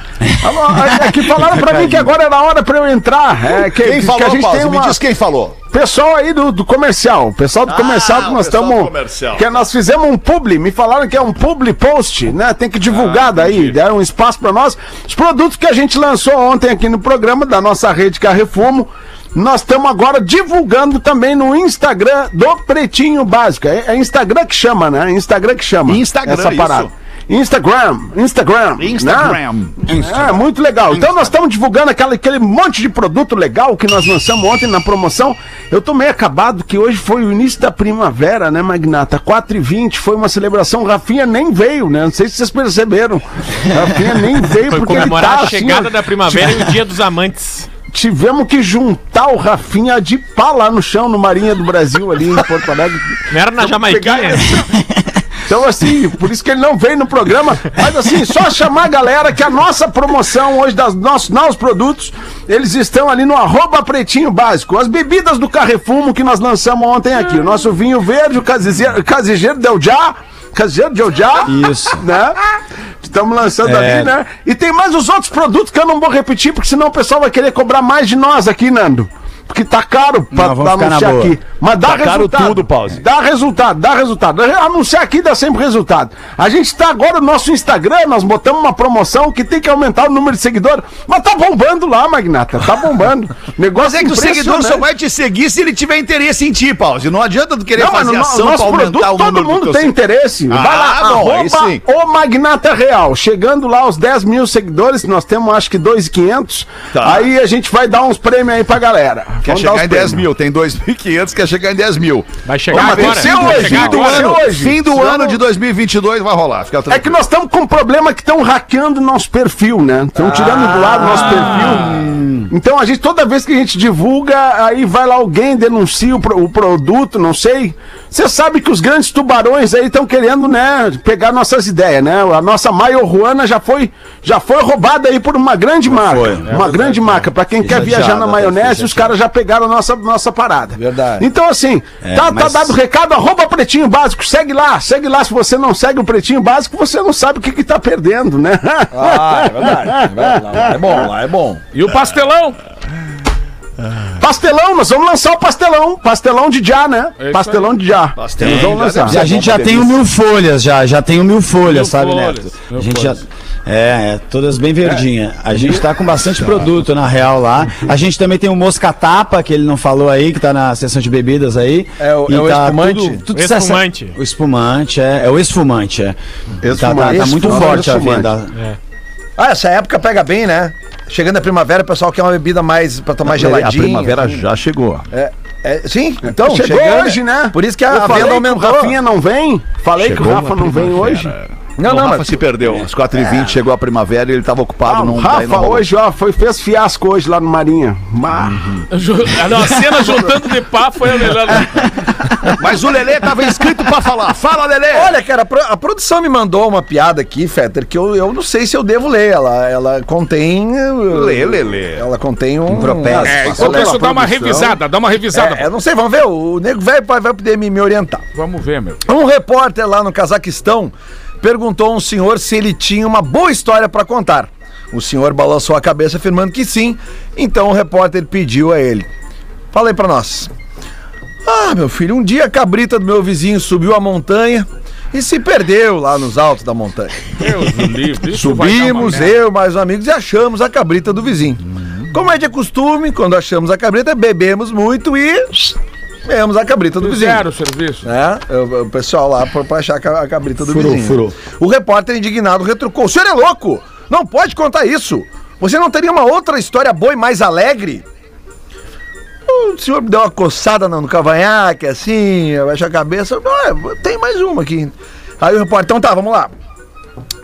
E: é que falaram pra mim que agora era a hora pra eu entrar. É, que,
C: Quem
E: que
C: falou,
E: a gente
C: Paulo?
E: tem
C: Me
E: uma...
C: diz quem falou.
E: Pessoal aí do, do comercial, pessoal do comercial que nós estamos. Que nós fizemos um publi, me falaram que é um publi post, né? Tem que divulgar daí, deram um espaço pra nós. Os produtos que a gente lançou ontem aqui no programa da nossa rede Carrefumo. Nós estamos agora divulgando também no Instagram do Pretinho Básico. É, é Instagram que chama, né? Instagram que chama.
C: Instagram,
E: essa parada.
C: isso.
E: Instagram, Instagram.
C: Instagram.
E: Né? É, muito legal. Então nós estamos divulgando aquela, aquele monte de produto legal que nós lançamos ontem na promoção. Eu tô meio acabado que hoje foi o início da primavera, né, Magnata? 4 e 20 foi uma celebração. Rafinha nem veio, né? Não sei se vocês perceberam. Rafinha nem veio
F: Foi
E: porque ele
F: comemorar
E: tá
F: a chegada
E: assim,
F: da primavera e o dia dos amantes.
E: Tivemos que juntar o Rafinha de pá lá no chão, no Marinha do Brasil, ali em Porto Alegre.
F: Não era na Jamaiquinha?
E: Então, assim, por isso que ele não veio no programa. Mas, assim, só chamar a galera que a nossa promoção hoje dos nossos novos produtos, eles estão ali no arroba pretinho básico. As bebidas do Carrefumo que nós lançamos ontem aqui. O nosso vinho verde, o Casigeiro, Casigeiro Del Já. Casigeiro Del Já.
G: Isso.
E: Né? Estamos lançando
G: É.
E: ali, né? E tem mais os outros produtos que eu não vou repetir, porque senão o pessoal vai querer cobrar mais de nós aqui, Nando. Porque tá caro pra,
G: Não,
E: pra anunciar aqui. Mas dá
C: Tá caro
E: resultado.
C: tudo, Pause.
E: Dá resultado, dá resultado. Anunciar aqui dá sempre resultado. A gente tá agora no nosso Instagram, nós botamos uma promoção que tem que aumentar o número de seguidores. Mas tá bombando lá, Magnata. Tá bombando. Negócio
C: Mas é que o seguidor só vai te seguir se ele tiver interesse em ti, Pause. Não adianta tu querer
E: Não,
C: fazer
E: no,
C: ação
E: nosso
C: pra aumentar
E: produto
C: o
E: todo
C: número do
E: mundo tem
C: se-
E: interesse.
C: Ah,
E: Vai lá,
C: bom, aí
E: arroba o Magnata Real. Chegando lá aos 10 mil seguidores, nós temos acho que 2,500.
C: Tá.
E: Aí a gente vai dar uns prêmios aí pra galera.
C: Quer
E: Vamos
C: chegar em 10
E: prêmios.
C: mil, tem 2.500, quer chegar em 10 mil.
F: Vai chegar
E: tem
F: agora.
E: ser
F: Vai
E: hoje,
F: chegar
E: fim do
F: agora.
E: ano. hoje.
C: Fim do
E: Senão
C: ano
E: não-
C: de 2022 vai rolar, fica
E: É que nós estamos com um problema que estão hackeando nosso perfil, né? Estão tirando do lado nosso perfil. Então a gente, toda vez que a gente divulga, aí vai lá alguém, denuncia o, pro- o produto, não sei. Você sabe que os grandes tubarões aí estão querendo, né, pegar nossas ideias, né? A nossa Maiorruana já foi, já foi roubada aí por uma grande marca. uma grande marca. Pra quem quer viajar na maionese, os caras já pegaram a nossa, nossa parada.
H: Verdade.
E: Então, assim, tá, tá
G: mas-
E: dado o recado, arroba Pretinho Básico, segue lá, segue lá. Se você não segue o Pretinho Básico, você não sabe o que que tá perdendo, né?
H: Ah, é verdade. É, verdade. É bom, lá é bom.
B: E o pastelão?
E: Pastelão, nós vamos lançar o pastelão. Pastelão de já, né?
B: É
E: pastelão de já. Nós vamos lançar.
G: E a gente já tem o mil folhas, já, já tem o mil folhas,
B: Mil
G: sabe,
B: folhas,
G: Neto?
B: mil
G: A gente
B: folhas.
G: já. É, é, todas bem verdinhas. A gente tá com bastante produto, na real, lá. A gente também tem o Mosca Tapa, que ele não falou aí, que tá na seção de bebidas aí.
H: É o-
G: E
H: é o
G: tá
H: espumante?
G: Tudo, tudo
F: O espumante.
G: O espumante, é. É o esfumante, é. Tá, tá,
E: Esfumante.
G: tá muito
E: Esfumante,
G: forte a
E: esfumante.
G: venda.
H: Ah, essa época pega bem, né? Chegando a primavera, o pessoal quer uma bebida mais pra tomar
C: A
H: geladinha.
C: primavera já chegou.
H: É, é, sim, então,
E: Chegou
H: chegando,
E: hoje, né?
H: Por isso que
E: Eu
H: a
E: falei
H: venda
E: que
H: aumentou.
E: O Rafinha não vem. Falei que o Rafa não vem hoje.
H: Não,
C: o
H: não,
C: Rafa
H: mas
C: se perdeu. Às 4h20 chegou a primavera e ele tava ocupado.
E: Ah,
C: não,
E: o Rafa
C: não
E: hoje, ó, foi, fez fiasco hoje lá no Marinha.
B: Ju- Não, a cena juntando de pá foi a melhor.
C: Mas o Lelê tava inscrito pra falar. Fala, Lelê!
H: Olha, cara, a pro- a produção me mandou uma piada aqui, Fetter, que eu, eu não sei se eu devo ler. Ela, ela contém.
C: Lê, Lelê.
H: Ela contém um.
E: Impropério.
B: É,
E: Passou
B: enquanto
E: pela
B: isso, dá uma revisada, dá uma revisada.
H: É, eu não sei, vamos ver. O nego velho vai, vai poder me, me orientar.
B: Vamos ver, meu.
H: Um repórter lá no Cazaquistão perguntou a um senhor se ele tinha uma boa história para contar. O senhor balançou a cabeça afirmando que sim. Então o repórter pediu a ele: Fala aí pra nós. Ah, meu filho, um dia a cabrita do meu vizinho subiu a montanha e se perdeu lá nos altos da montanha.
B: Deus do livro.
H: Subimos, eu mais os amigos, e achamos a cabrita do vizinho. Como é de costume, quando achamos a cabrita, bebemos muito e. Ganhamos a cabrita do vizinho.
B: Fizeram o serviço.
H: né? O, pessoal lá pra, pra achar a ca- a cabrita do
G: Furou,
H: vizinho.
G: furou.
H: O repórter indignado retrucou: O senhor é louco! Não pode contar isso! Você não teria uma outra história boa e mais alegre? O senhor me deu uma coçada no, no cavanhaque, assim, abaixa a cabeça. "Ah, tem mais uma aqui. Aí o repórter, então tá, vamos lá.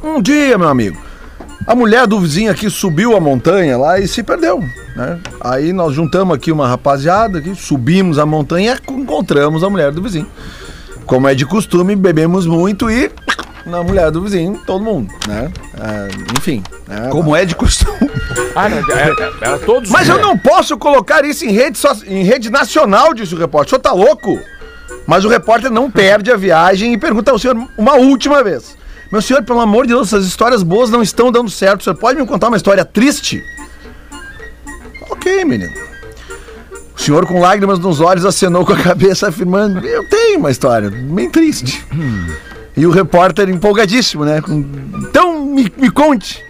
H: Um dia, meu amigo, a mulher do vizinho aqui subiu a montanha lá e se perdeu, né? Aí nós juntamos aqui uma rapaziada, aqui, subimos a montanha e encontramos a mulher do vizinho. Como é de costume, bebemos muito e na mulher do vizinho, todo mundo, né? Ah, enfim. né?
C: Como é de costume.
B: Ah, não, era, era todos.
H: Mas eu não posso colocar isso em rede, so- em rede nacional, disse o repórter. O senhor tá louco? Mas o repórter não perde a viagem e pergunta ao senhor uma última vez. Meu senhor, pelo amor de Deus, essas histórias boas não estão dando certo. O senhor pode me contar uma história triste? Ok, menino. O senhor, com lágrimas nos olhos, acenou com a cabeça, afirmando: Eu tenho uma história bem triste. E o repórter, empolgadíssimo, né? Então, me, me conte.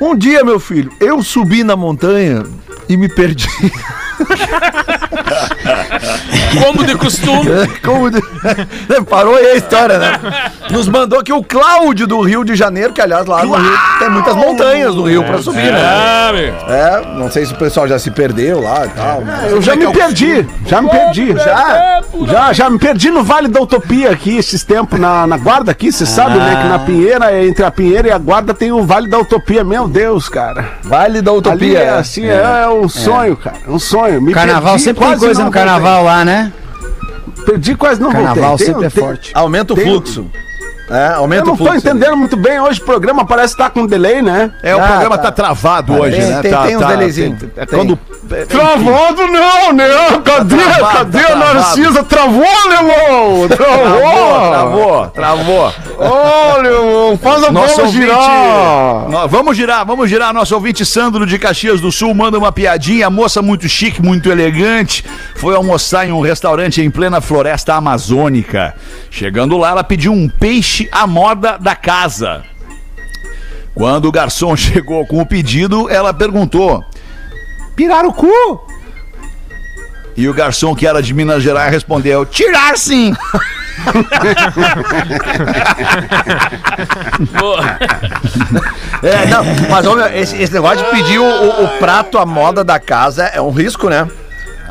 H: Um dia, meu filho, eu subi na montanha e me perdi.
B: Como de costume.
H: Como de- Parou aí a história, né? Nos mandou aqui o Cláudio do Rio de Janeiro, que aliás lá no Rio tem muitas montanhas no Rio pra subir, né?
B: Ah, meu.
H: É, não sei se o pessoal já se perdeu lá e tal. mas-
E: Eu já me perdi, já me perdi, já, já, já me perdi no Vale da Utopia aqui esses tempos, na, na guarda aqui, você sabe, né, que na Pinheira, entre a Pinheira e a guarda tem o Vale da Utopia, meu Deus, cara.
H: Vale da
E: Ali
H: Utopia.
E: é assim, é, é um sonho, cara, um sonho. Me
G: Carnaval sempre tem coisa no carnaval lá, né?
E: voltei. Perdi, quase não
G: Carnaval
E: voltei. Tem-
G: sempre é
E: tem-
G: forte.
H: Aumenta o
E: Tem-
H: fluxo. É,
E: Eu
H: aumenta
E: não
H: o
E: tô entendendo muito bem. Hoje o programa parece estar com delay, né?
C: É, o
H: Ah,
C: programa
H: tá.
C: tá, travado hoje,
H: tem-
C: né?
H: tem-
C: tá,
H: tem uns
C: tá,
H: delayzinho.
C: tem- é
H: Tem.
C: Quando.
E: Travado não, né? Cadê?
C: travado,
E: Cadê
C: tá
E: a Narcisa? Travou, Leão!
C: Travou,
E: Travou!
C: travou.
E: Ô, Leão, faz a
C: Nosso
E: bola
C: ouvinte.
E: girar!
C: Nó- Vamos girar, vamos girar. Nosso ouvinte Sandro de Caxias do Sul manda uma piadinha. Moça muito chique, muito elegante. Foi almoçar em um restaurante em plena floresta amazônica. Chegando lá, ela pediu um peixe à moda da casa. Quando o garçom chegou com o pedido, ela perguntou: Pirarucu? E o garçom, que era de Minas Gerais, respondeu: Tirar sim!
H: É, não, mas meu, esse, esse negócio de pedir o, o- o prato à moda da casa é um risco, né?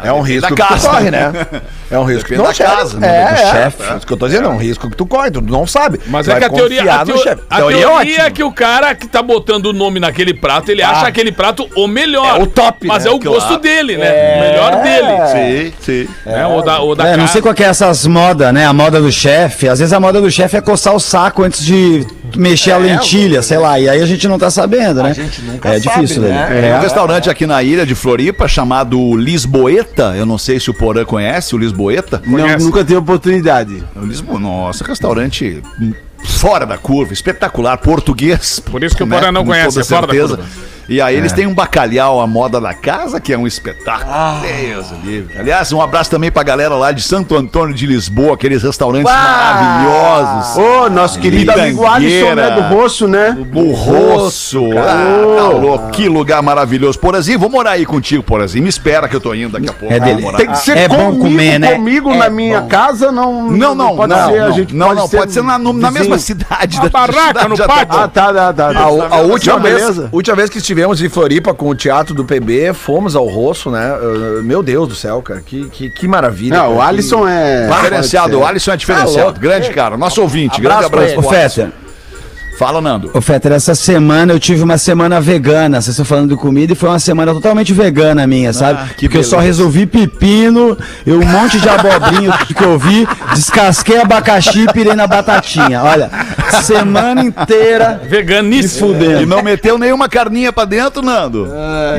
H: É um risco
C: da
H: que
C: casa.
H: corre, né? É um risco
C: Depende da
H: sério,
C: casa,
H: é,
C: né, do
H: é,
C: chefe.
H: É isso que eu tô dizendo, é um risco que tu corre, tu não sabe.
B: Mas
H: Tu
B: é que a teoria, a,
H: no
B: teo-
H: chefe.
B: a
H: Teoria
B: teoria,
H: é
B: é
H: ótima.
B: que o cara que tá botando o nome naquele prato, ele acha aquele prato o melhor.
H: É o top,
B: Mas
H: né?
B: é o gosto dele, né? O melhor dele.
C: Sim, sim.
B: Né? O da, o da
G: É, não
B: casa.
G: sei qual que é essas modas, né? A moda do chefe. Às vezes a moda do chefe é coçar o saco antes de mexer a lentilha, sei lá. E aí a gente não tá sabendo, né? é difícil,
H: sabe,
G: né?
H: né?
C: Tem um restaurante aqui na ilha de Floripa chamado Lisboeta. Eu não sei se o Porã conhece o Lisboeta.
E: Não, nunca tive oportunidade.
C: O Lisbo... Nossa, restaurante fora da curva, espetacular, português.
B: Por isso que o
C: né,
B: Porã não
C: com
B: conhece, é fora da
C: certeza.
B: curva.
C: E aí eles têm um bacalhau à moda da casa, que é um espetáculo. Deus livre. Aliás, um abraço também pra galera lá de Santo Antônio de Lisboa, aqueles restaurantes maravilhosos.
E: Ô, nosso querido amigo Alisson, né? Do Rosso, né?
C: O Rosso. Ah, tá louco. Que lugar maravilhoso. Porazinho, vou morar aí contigo, Porazinho. Me espera que eu tô indo daqui a pouco.
G: É dele.
C: morar.
E: Tem que ser
G: É bom
E: comigo,
G: comer, né?
E: comigo
G: É
E: na minha
G: bom.
E: casa, não.
C: Não, não,
E: pode
C: não,
E: ser.
C: não,
E: a gente
C: não, não, pode ser na, no- na mesma cidade. Da
B: barraca
C: cidade
B: no
C: já
B: pátio.
C: bom.
E: Ah, tá, tá, tá.
H: A, a última,
E: Não,
H: vez, última vez que estivemos em Floripa com o Teatro do PB, fomos ao Rosso, né? Uh, Meu Deus do céu, cara, que, que, que maravilha.
E: Não, o
H: cara,
E: Alisson é.
C: Diferenciado, o Alisson é diferenciado.
H: Tá
C: grande cara, nosso ouvinte.
H: Abraço
C: grande abraço.
H: pra
C: Alisson. Fala, Nando.
G: ô, Fetter, essa semana eu tive uma semana vegana. Vocês estão falando de comida e foi uma semana totalmente vegana minha, sabe?
C: que
G: Porque eu só
C: beleza.
G: resolvi pepino, eu um monte de abobrinho que eu vi, descasquei abacaxi e pirei na batatinha. Olha, semana inteira me
B: Veganíssimo.
C: E não meteu nenhuma carninha pra dentro, Nando?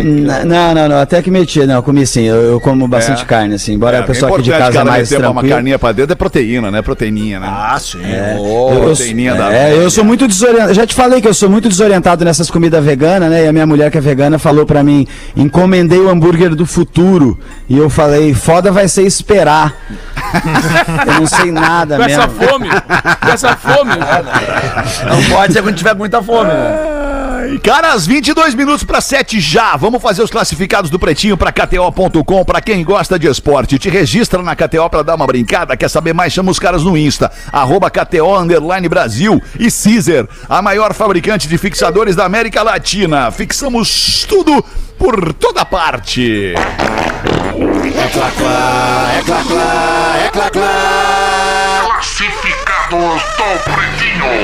G: N- Não, não, não, até que meti, não, comi sim, eu, eu como bastante carne, assim, embora
C: É,
G: o pessoal
C: é
G: aqui de casa é mais
C: meter uma
G: tranquilo.
C: carninha pra dentro é proteína, né? Proteininha, né?
H: Ah, sim.
C: Ô,
G: Eu,
C: proteininha da
G: é, eu sou muito desorientado. Já te falei que eu sou muito desorientado nessas comidas veganas, né? E a minha mulher que é vegana falou pra mim: encomendei o hambúrguer do futuro. E eu falei: foda vai ser esperar. eu não sei nada
B: Com essa
G: mesmo.
B: fome. Com essa fome.
H: Não pode ser quando tiver com muita fome, né?
C: Ai, Caras, 22 minutos para 7 já. Vamos fazer os classificados do Pretinho para KTO.com. Para quem gosta de esporte, te registra na KTO para dar uma brincada. Quer saber mais? Chama os caras no Insta. Arroba KTO Underline Brasil e Caesar, a maior fabricante de fixadores da América Latina. Fixamos tudo por toda parte.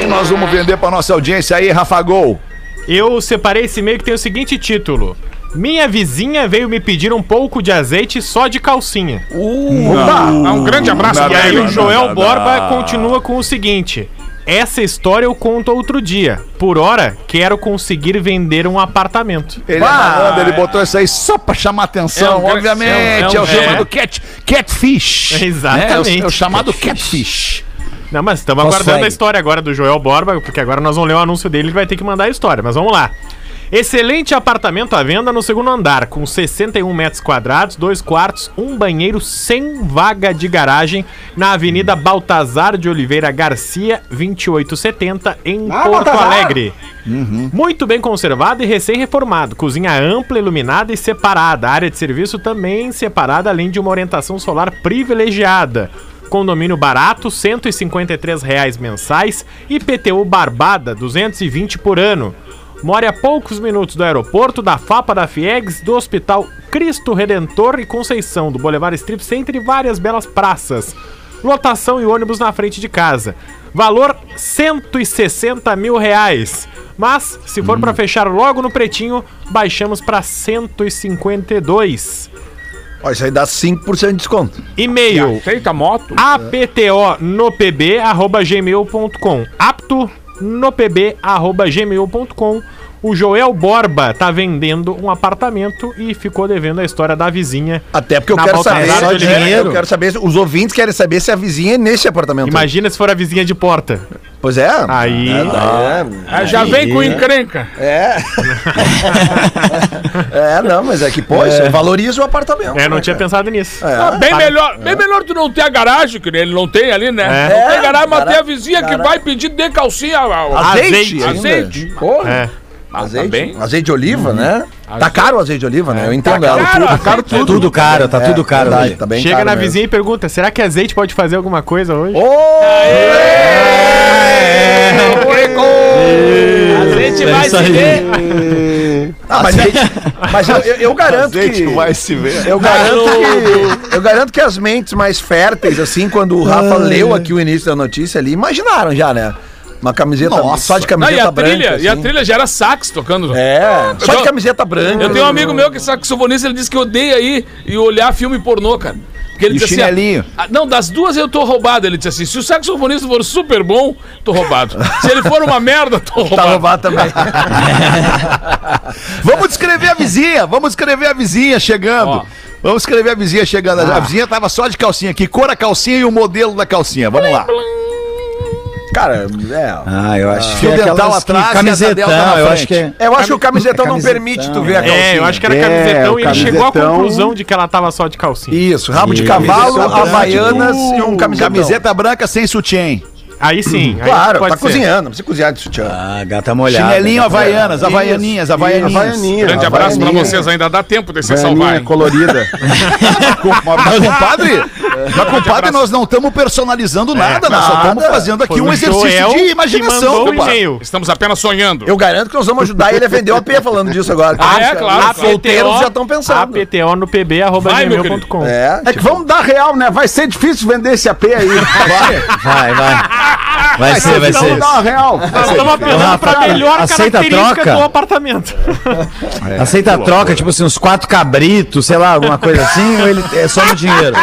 C: Nós vamos vender para nossa audiência aí, Rafa Gol.
F: Eu separei esse e-mail que tem o seguinte título. Minha vizinha veio me pedir um pouco de azeite só de calcinha.
B: Ah, um grande abraço.
F: E aí o Joel
C: não,
F: Borba
C: não.
F: continua com o seguinte. Essa história eu conto outro dia. Por hora, quero conseguir vender um apartamento.
C: Ele é malandro, ele botou isso aí só pra chamar atenção,
B: É um
C: obviamente. É,
B: é um-
C: o
B: é
C: chamado cat, catfish.
F: Exatamente.
C: né? É o, é o chamado catfish.
F: Não, mas estamos aguardando
G: Flag.
F: a história agora do Joel Borba, porque agora nós vamos ler o anúncio dele e vai ter que mandar a história. Mas vamos lá. Excelente apartamento à venda no segundo andar, com 61 metros quadrados, dois quartos, um banheiro sem vaga de garagem, na Avenida Baltazar de Oliveira Garcia, 2870, em
E: Ah,
F: Porto
E: Baltazar!
F: Alegre. Muito bem conservado e recém-reformado. Cozinha ampla, iluminada e separada. Área de serviço também separada, além de uma orientação solar privilegiada. Condomínio barato, 153 reais mensais. IPTU Barbada, 220 por ano. Mora a poucos minutos do aeroporto, da FAPA da FIEGS, do Hospital Cristo Redentor e Conceição, do Boulevard Strip Center e várias belas praças. Lotação e ônibus na frente de casa. Valor 160 mil reais. Mas, se for pra fechar logo no pretinho, baixamos pra 152.
H: Ó, isso aí dá 5% de desconto.
F: E-mail
B: Aceita moto?
F: aptonopb.gmail.com apto no pb.gmail.com O Joel Borba tá vendendo um apartamento e ficou devendo a história da vizinha.
H: Até porque eu
F: Na
H: quero saber.
F: Oliveira.
H: é, Eu quero saber. Os ouvintes querem saber se a vizinha é nesse apartamento.
F: Imagina se for a vizinha de porta.
H: Pois é.
F: Aí.
H: É,
B: Ah, já vem com encrenca.
H: é. é, não, mas é que, pô, isso valoriza o apartamento.
F: É, não
H: né,
F: tinha
H: cara?
F: pensado nisso.
H: É.
B: Ah, bem, melhor, bem melhor tu não ter a garagem, que ele não tem ali, né?
F: É.
B: Não tem garagem, mas
H: Gara-
B: tem a vizinha que vai pedir de calcinha.
H: Azeite.
F: Azeite.
B: Azeite.
H: Porra.
F: É.
B: Ah,
H: Azeite,
B: também.
H: azeite de oliva, né? Tá caro o azeite de oliva, né? Eu entendo ela.
B: caro,
H: Tudo, caro
G: Tá tudo caro, tá tudo caro.
H: verdade,
G: hoje.
H: tá bem
F: Chega
H: caro
F: na
H: mesmo.
F: vizinha e pergunta: será que azeite pode fazer alguma coisa hoje?
B: Azeite vai
G: isso
B: se ver.
H: Ah, mas, mas eu, eu- eu garanto
C: Azeite
H: que...
C: vai se ver.
H: Eu garanto, que, eu garanto que as mentes mais férteis, assim, quando o Rafa leu aqui o início da notícia ali, imaginaram já, né? Uma camiseta
C: Nossa.
H: só de camiseta
B: e a
H: branca.
B: trilha, e a
H: assim.
B: trilha já era sax tocando.
H: É, só de camiseta branca.
B: Eu tenho um amigo meu que é saxofonista, ele disse que odeia ir e olhar filme pornô, cara. Porque ele
C: E
B: disse
C: chinelinho.
B: ah, não, das duas eu tô roubado. Ele disse assim: se o saxofonista for super bom, tô roubado. se ele for uma merda, tô roubado.
H: Tá roubado também.
C: Vamos descrever a vizinha, vamos descrever a vizinha chegando.
B: Ó.
C: Vamos escrever a vizinha chegando. A vizinha tava só de calcinha. Que cor a calcinha e o modelo da calcinha. Vamos lá.
H: Cara, é.
G: Ah, eu acho que
C: Fio
G: é
C: dental
G: que-
C: atrás
G: camisetão, eu acho que é.
H: Eu acho que o camisetão não
G: Camisetão.
H: permite tu ver a calcinha.
F: É, eu acho que era
E: É,
F: camisetão e ele chegou à conclusão de que ela tava só de calcinha.
H: Isso, rabo de cavalo, havaianas e um camisetão.
C: Camiseta branca sem sutiã.
F: Aí sim. aí
H: Claro,
F: pode
H: tá
F: ser.
H: cozinhando, não precisa cozinhar de sutiã.
G: Ah, gata molhada.
C: Chinelinho havaianas, havaianinhas, havaianinhas.
E: Havaianinha.
B: Grande abraço pra vocês, ainda dá tempo de se salvar. hein?
E: colorida.
C: Mas, compadre, mas, compadre, nós não estamos personalizando nada, nós só estamos fazendo aqui
F: Foi
C: um exercício
F: Joel
C: de imaginação,
F: e-mail.
B: Estamos apenas sonhando.
H: Eu garanto que nós vamos ajudar ele a vender o AP falando disso agora.
B: Ah, é, claro,
H: Os solteiros já estão pensando.
F: APTO no pb arroba
B: Vai, meu
F: gmail.com.
H: É,
E: É que vamos dar real, né? Vai ser difícil vender esse AP aí.
G: Vai, vai. Vai ser, vai
E: Vamos
G: ser.
E: dar uma real.
F: Estamos apelando pra melhor
G: aceita
F: característica
G: troca?
F: do apartamento.
G: Aceita a troca, tipo assim, uns quatro cabritos, sei lá, alguma coisa assim, ou ele é só no dinheiro?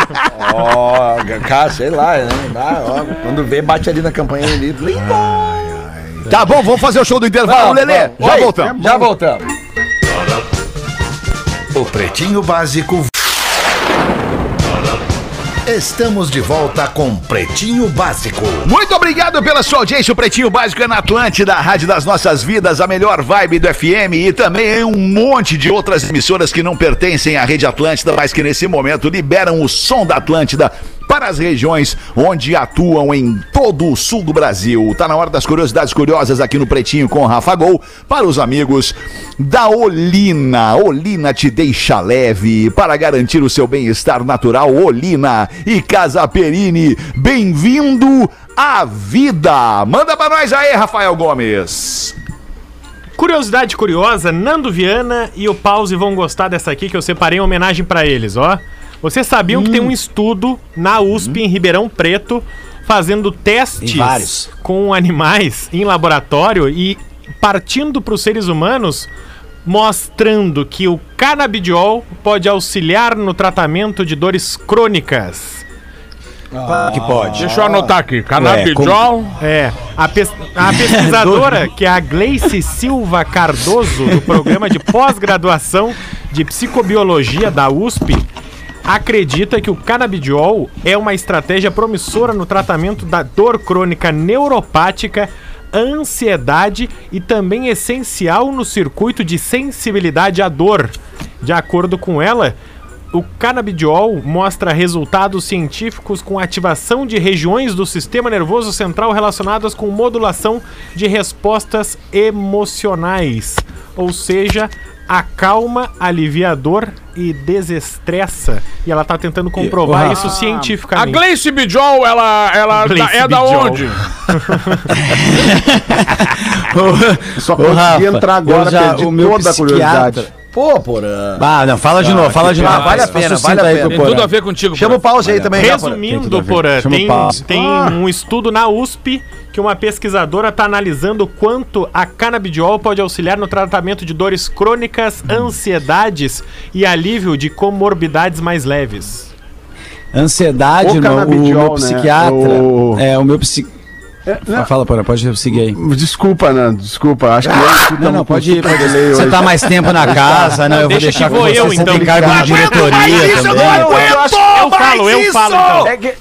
H: Ó, cara, sei lá, né? Dá, ó, quando vê, bate ali na campanha ali. Lindo!
C: Tá bom, vamos fazer o show do intervalo, Lelê. Já
H: Oi,
C: voltamos.
H: Já voltamos.
A: O Pretinho Básico. Estamos de volta com Pretinho Básico.
C: Muito obrigado pela sua audiência. O Pretinho Básico é na Atlântida, a Rádio das Nossas Vidas, a melhor vibe do FM e também em um monte de outras emissoras que não pertencem à Rede Atlântida, mas que nesse momento liberam o som da Atlântida para as regiões onde atuam em todo o sul do Brasil. Tá na hora das curiosidades curiosas aqui no Pretinho com Rafa Gol para os amigos da Olina. Olina te deixa leve para garantir o seu bem-estar natural. Olina e Casa Perini. Bem-vindo à vida. Manda para nós aí, Rafael Gomes.
F: Curiosidade curiosa, Nando Viana e o Pause vão gostar dessa aqui que eu separei em homenagem pra eles, ó. Vocês sabiam que tem um estudo na USP em Ribeirão Preto fazendo testes com animais em laboratório e partindo para os seres humanos, mostrando que o canabidiol pode auxiliar no tratamento de dores crônicas.
G: Que pode.
B: Deixa eu anotar aqui.
G: Ué,
B: Canabidiol.
F: É, a, pes- a pesquisadora, que é a Gleice Silva Cardoso, do programa de pós-graduação de psicobiologia da USP, acredita que o canabidiol é uma estratégia promissora no tratamento da dor crônica neuropática, ansiedade e também essencial no circuito de sensibilidade à dor. De acordo com ela, o canabidiol mostra resultados científicos com ativação de regiões do sistema nervoso central relacionadas com modulação de respostas emocionais, ou seja, acalma, alivia a dor e desestressa. E ela tá tentando comprovar
G: Rafa,
F: isso
B: A
F: cientificamente.
B: Gleice Bijol, ela, ela é da
F: Bijol.
B: onde?
E: Só consegui entrar agora,
G: já-
E: perdi
G: o meu
E: toda a
G: psiquiatra,
E: curiosidade.
H: Pô, porra.
G: Ah, não, fala de novo, fala de novo.
H: Ah, vale a pena, vale a
G: aí
H: pena.
B: Tem
G: Porã.
B: tudo a ver contigo.
H: Chama o
B: Porã.
H: pause aí também. Porã.
F: Resumindo, Porã, tem, tem um estudo na USP que uma pesquisadora está analisando quanto a canabidiol pode auxiliar no tratamento de dores crônicas, ansiedades e alívio de comorbidades mais leves.
G: Ansiedade,
E: O
G: no, o
E: canabidiol,
G: meu
E: né?
G: psiquiatra.
E: O-
G: É, o meu psi...
E: não.
G: Fala, Porã, pode seguir aí.
E: Desculpa, Nando, desculpa. Acho que eu escuto
G: Não, não,
E: um
G: pode ir. Pode...
E: delay
G: Você tá mais tempo na casa, né? Eu vou
F: deixa
G: deixar
F: que vou eu,
G: você
F: então.
G: tem cargo de diretoria também.
E: eu acho
F: Eu falo, eu falo então.
E: É que,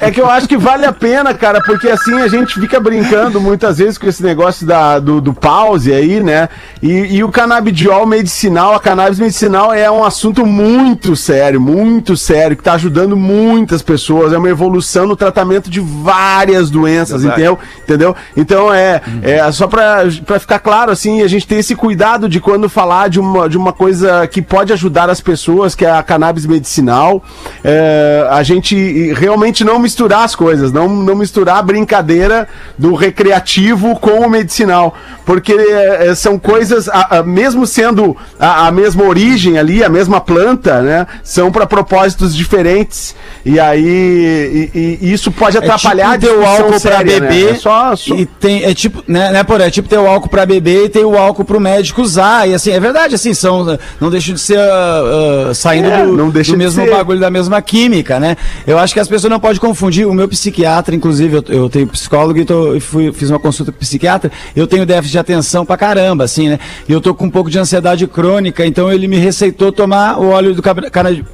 E: é que eu acho que vale a pena, cara, porque assim a gente fica brincando muitas vezes com esse negócio da, do, do pause aí, né? E, e o canabidiol medicinal, a cannabis medicinal é um assunto muito sério, muito sério, que tá ajudando muitas pessoas. É uma evolução no tratamento de várias doenças, entendeu? entendeu? Então é, é só pra, pra ficar claro, assim, a gente ter esse cuidado de quando falar de uma, de uma coisa que pode ajudar as pessoas, que é a cannabis medicinal, é, a gente realmente não misturar as coisas, não, não misturar a brincadeira do recreativo com o medicinal, porque é, são coisas, a- a- mesmo sendo a, a mesma origem ali, a mesma planta, né, são para propósitos diferentes, e aí e- e isso pode atrapalhar
G: é tipo ter o
E: discussão
G: álcool pra
E: séria, né?
G: beber
E: É só, só-
G: e tem é tipo né, né é tipo ter o álcool pra beber e tem o álcool pro médico usar. E assim é verdade assim são não deixam de ser ah, ah, saindo
E: É,
G: do,
E: não deixa
G: do mesmo
E: ser.
G: bagulho da mesma química né? Eu acho que as pessoas não podem confundir o meu psiquiatra inclusive eu, eu tenho psicólogo e tô, e fui, fiz uma consulta com psiquiatra eu tenho déficit de atenção pra caramba assim né e eu tô com um pouco de ansiedade crônica então ele me receitou tomar o óleo do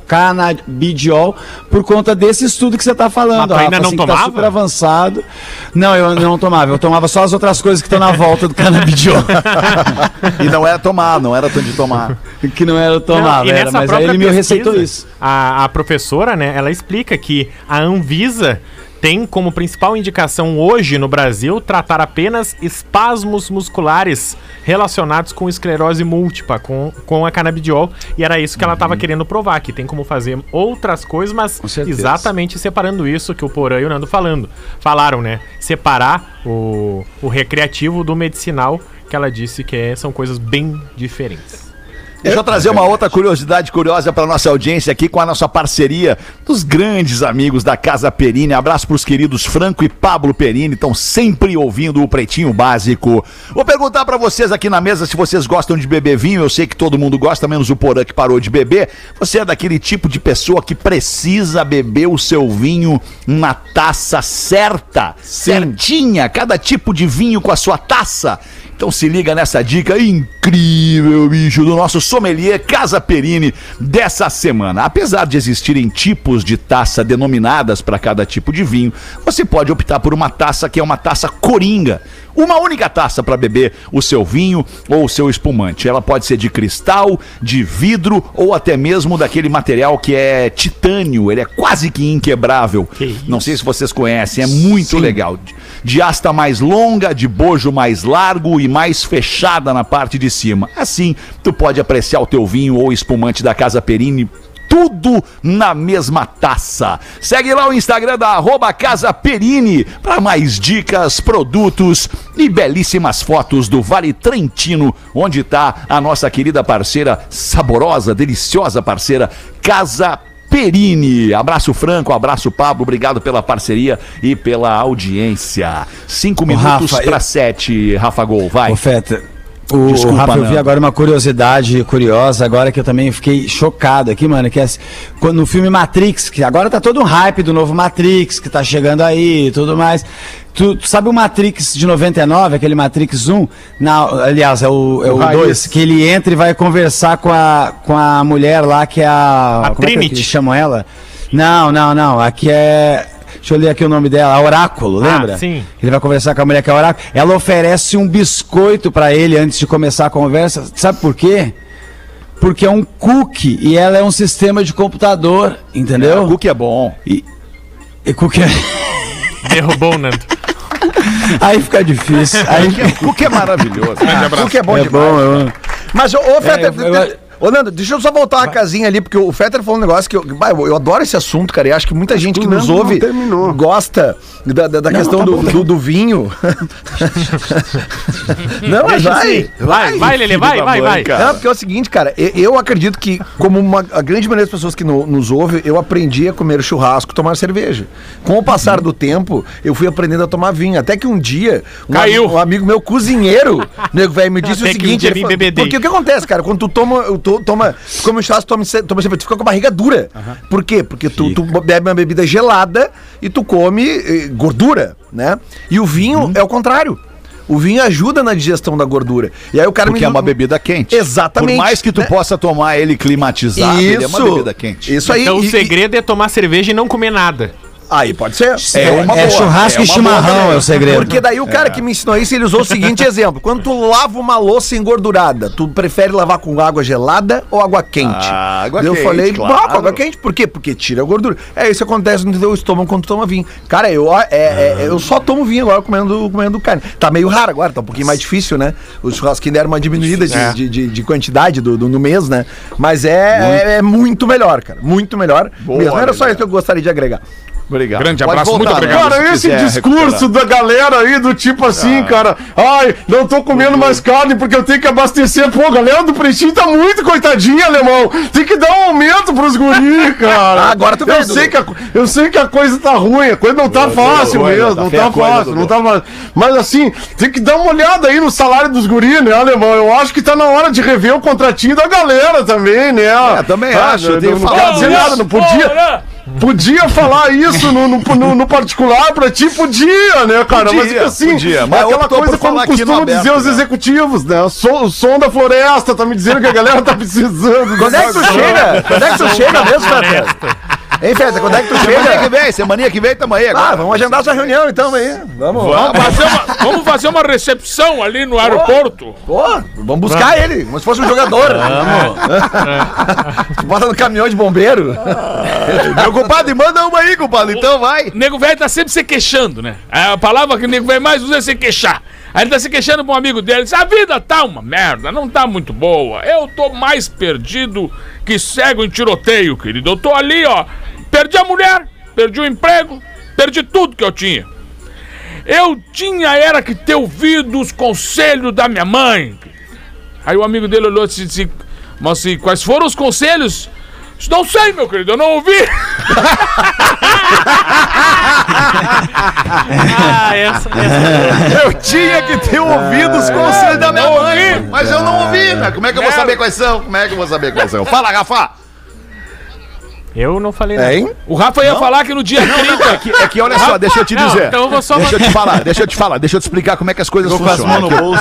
G: canabidiol por conta desse estudo que você tá falando
F: Mas tu ainda
G: Rafa,
F: não
G: assim, tá
F: tomava?
G: super avançado. Não, eu não tomava. Eu tomava só as outras coisas que estão na volta do canabidiol.
C: E não era tomar, não era tanto de tomar.
G: que não era eu tomava,
F: Não,
G: era, mas aí ele me
F: pesquisa,
G: receitou isso.
F: A, a professora, né, ela explica que a Anvisa tem como principal indicação hoje no Brasil tratar apenas espasmos musculares relacionados com esclerose múltipla, com, com a canabidiol. E era isso que ela estava querendo provar, que tem como fazer outras coisas, mas exatamente separando isso que o Porã e o Nando falando. Falaram, né? Separar o, o recreativo do medicinal, que ela disse que é- são coisas bem diferentes.
C: Deixa eu trazer uma outra curiosidade curiosa para nossa audiência aqui com a nossa parceria dos grandes amigos da Casa Perini. Abraço para os queridos Franco e Pablo Perini, estão sempre ouvindo o Pretinho Básico. Vou perguntar para vocês aqui na mesa se vocês gostam de beber vinho. Eu sei que todo mundo gosta, menos o Porã que parou de beber. Você é daquele tipo de pessoa que precisa beber o seu vinho na taça certa, certinha, cada tipo de vinho com a sua taça. Então se liga nessa dica incrível, bicho, do nosso sommelier Casa Perini dessa semana. Apesar de existirem tipos de taça denominadas para cada tipo de vinho, você pode optar por uma taça que é uma taça coringa. Uma única taça para beber o seu vinho ou o seu espumante. Ela pode ser de cristal, de vidro ou até mesmo daquele material que é titânio. Ele é quase que inquebrável. Não sei se vocês conhecem, é muito legal. De- De asta mais longa, de bojo mais largo e mais fechada na parte de cima. Assim, tu pode apreciar o teu vinho ou espumante da Casa Perini tudo na mesma taça. Segue lá o Instagram da arroba Casa Perini para mais dicas, produtos e belíssimas fotos do Vale Trentino, onde está a nossa querida parceira, saborosa, deliciosa parceira, Casa Perini. Abraço Franco, abraço Pablo, obrigado pela parceria e pela audiência. Cinco minutos para
G: eu-
C: sete, Rafa Gol, vai.
G: Ô, Feta, o
C: Desculpa,
G: Rafa, eu vi agora uma curiosidade curiosa, agora que eu também fiquei chocado aqui, mano, que é quando no filme Matrix, que agora tá todo um hype do novo Matrix, que tá chegando aí e tudo mais. Tu, tu sabe o Matrix de 99, aquele Matrix 1? Não, aliás, é o, é o
E: Raiz.
G: 2, que ele entra e vai conversar com a, com a mulher lá, que é a...
F: A
G: como é que
F: Trinity.
G: eles chamam ela? Não, não, não, aqui é... Deixa eu ler aqui o nome dela, a Oráculo, lembra?
F: Ah, sim.
G: Ele vai conversar com a mulher que é oráculo. Ela oferece um biscoito pra ele antes de começar a conversa. Sabe por quê? Porque é um cookie e ela é um sistema de computador, entendeu?
C: O cookie é bom.
G: E, e cookie é...
F: Derrubou o Nando.
G: Aí fica difícil. Aí
C: O cookie é maravilhoso.
H: O que é bom
G: é
H: demais.
G: bom, eu...
H: Mas, ô, Feta,
G: É, eu-
H: Ô, Nando, deixa eu só voltar uma casinha ali, porque o Fetter falou um negócio que eu, bah, eu, eu adoro esse assunto, cara. E acho que muita gente que nos
E: não
H: ouve gosta da, da, da questão do, do, do vinho. não, mas vai.
F: Vai, vai, Lelê, vai, vai, vai.
H: Não, porque é o seguinte, cara, e- eu acredito que, como uma, a grande maioria das pessoas que no- nos ouve, eu aprendi a comer churrasco, tomar cerveja. Com o passar do tempo, eu fui aprendendo a tomar vinho. Até que um dia, um,
B: Caiu.
H: um amigo meu, cozinheiro, nego velho, me disse
F: Até
H: o
F: que um
H: seguinte:
F: dia
H: ele
F: me
H: falou- porque o que acontece, cara, quando tu toma, tu, toma, tu come um churrasco, toma, toma cerveja, tu fica com a barriga dura. Por quê? Porque tu, tu bebe uma bebida gelada e tu come eh, gordura, né? E o vinho
C: Uhum.
H: é o contrário. O vinho ajuda na digestão da gordura. E aí o cara
C: Porque é uma bebida quente.
H: Exatamente.
C: Por mais que tu
H: né?
C: possa tomar ele climatizado, ele é uma bebida quente.
H: Isso aí.
F: Então o
H: e-
F: segredo é tomar cerveja e não comer nada.
H: Aí pode ser.
C: É uma
G: é
C: boa,
G: churrasco
C: é
G: e chimarrão, é o segredo.
H: Porque daí o cara que me ensinou isso, ele usou o seguinte exemplo. Quando tu lava uma louça engordurada, tu prefere lavar com água gelada ou água quente?
C: Ah, água
H: eu
C: quente,
H: falei,
C: claro.
H: "Ah, com água quente. Por quê? Porque tira a gordura. É isso que acontece no teu estômago quando tu toma vinho. Cara, eu, é, é, é, eu só tomo vinho agora comendo, comendo carne. Tá meio raro agora, tá um pouquinho mais difícil, né? O churrasquinho deram uma diminuída de,
F: É.
H: de, de- de quantidade do, do- no mês, né? Mas é, é, é muito melhor, cara. Muito melhor.
C: Boa,
H: mesmo. Era só isso que eu gostaria de agregar.
C: Obrigado.
B: Grande abraço,
C: voltar,
B: muito obrigado.
C: Nando,
E: Cara,
C: se
E: esse discurso
C: recuperar.
E: da galera aí do tipo assim, cara, ai, não tô comendo mais carne porque eu tenho que abastecer. Pô, a galera do Pretinho tá muito coitadinha, alemão. Tem que dar um aumento pros guris, cara.
H: Ah, agora tu
E: eu
H: vendo.
E: sei que a, Eu sei que a coisa tá ruim, a coisa não tá fácil
C: coisa,
E: mesmo,
C: tá
E: não tá
C: coisa,
E: fácil, não tá fácil. Mas assim, tem que dar uma olhada aí no salário dos guris, né, alemão? Eu acho que tá na hora de rever o contratinho da galera também, né?
C: É, também
E: Ah,
C: acho, eu
E: Não,
C: tenho
E: não
C: isso.
E: nada, não podia. Podia falar isso no, no, no- no particular pra ti? Podia, né, cara?
C: Podia,
E: mas assim,
C: podia, mas
E: é aquela
C: optou
E: coisa como costumam
C: aberto,
E: dizer os
C: né?
E: executivos, né? O som, o som da floresta tá me dizendo que a galera tá precisando.
H: Quando é que tu chega? Quando é que tu chega mesmo, Feta? Hein, Feta? Quando é que tu
C: Semana que
H: chega?
C: vem, semana que vem tamo aí
H: Ah,
C: agora.
H: vamos agendar essa reunião então aí. Vamos.
B: Vamos fazer, uma, vamos fazer uma recepção ali no aeroporto.
H: Pô, vamos buscar ele, como se fosse um jogador. Bota no caminhão de bombeiro.
C: Meu compadre, manda uma aí, compadre. Então vai.
B: O nego velho tá sempre se queixando, né? A palavra que o nego velho mais usa é se queixar. Aí ele tá se queixando pra um amigo dele, diz, a vida tá uma merda, não tá muito boa. Eu tô mais perdido que cego em tiroteio, querido. Eu tô ali, ó, perdi a mulher, perdi o emprego, perdi tudo que eu tinha. Eu tinha era que ter ouvido os conselhos da minha mãe. Aí o amigo dele olhou e disse, mas assim, quais foram os conselhos? Disse, Não sei, meu querido, eu não ouvi.
F: Ah, essa, essa.
C: Eu tinha que ter ouvido os conselhos da minha mãe.
B: ouvi.
C: Mas eu não ouvi, né? Como é que eu vou saber quais são? Como é que eu vou saber quais são? Fala, Rafa.
F: Eu não falei nada.
H: Hein?
B: O Rafa ia falar que no dia 30.
C: É que, é que olha só, deixa eu te
F: Não,
C: dizer.
F: então eu vou só
C: Deixa eu te falar, deixa eu te falar, deixa eu te explicar como é que as coisas funcionam. Eu,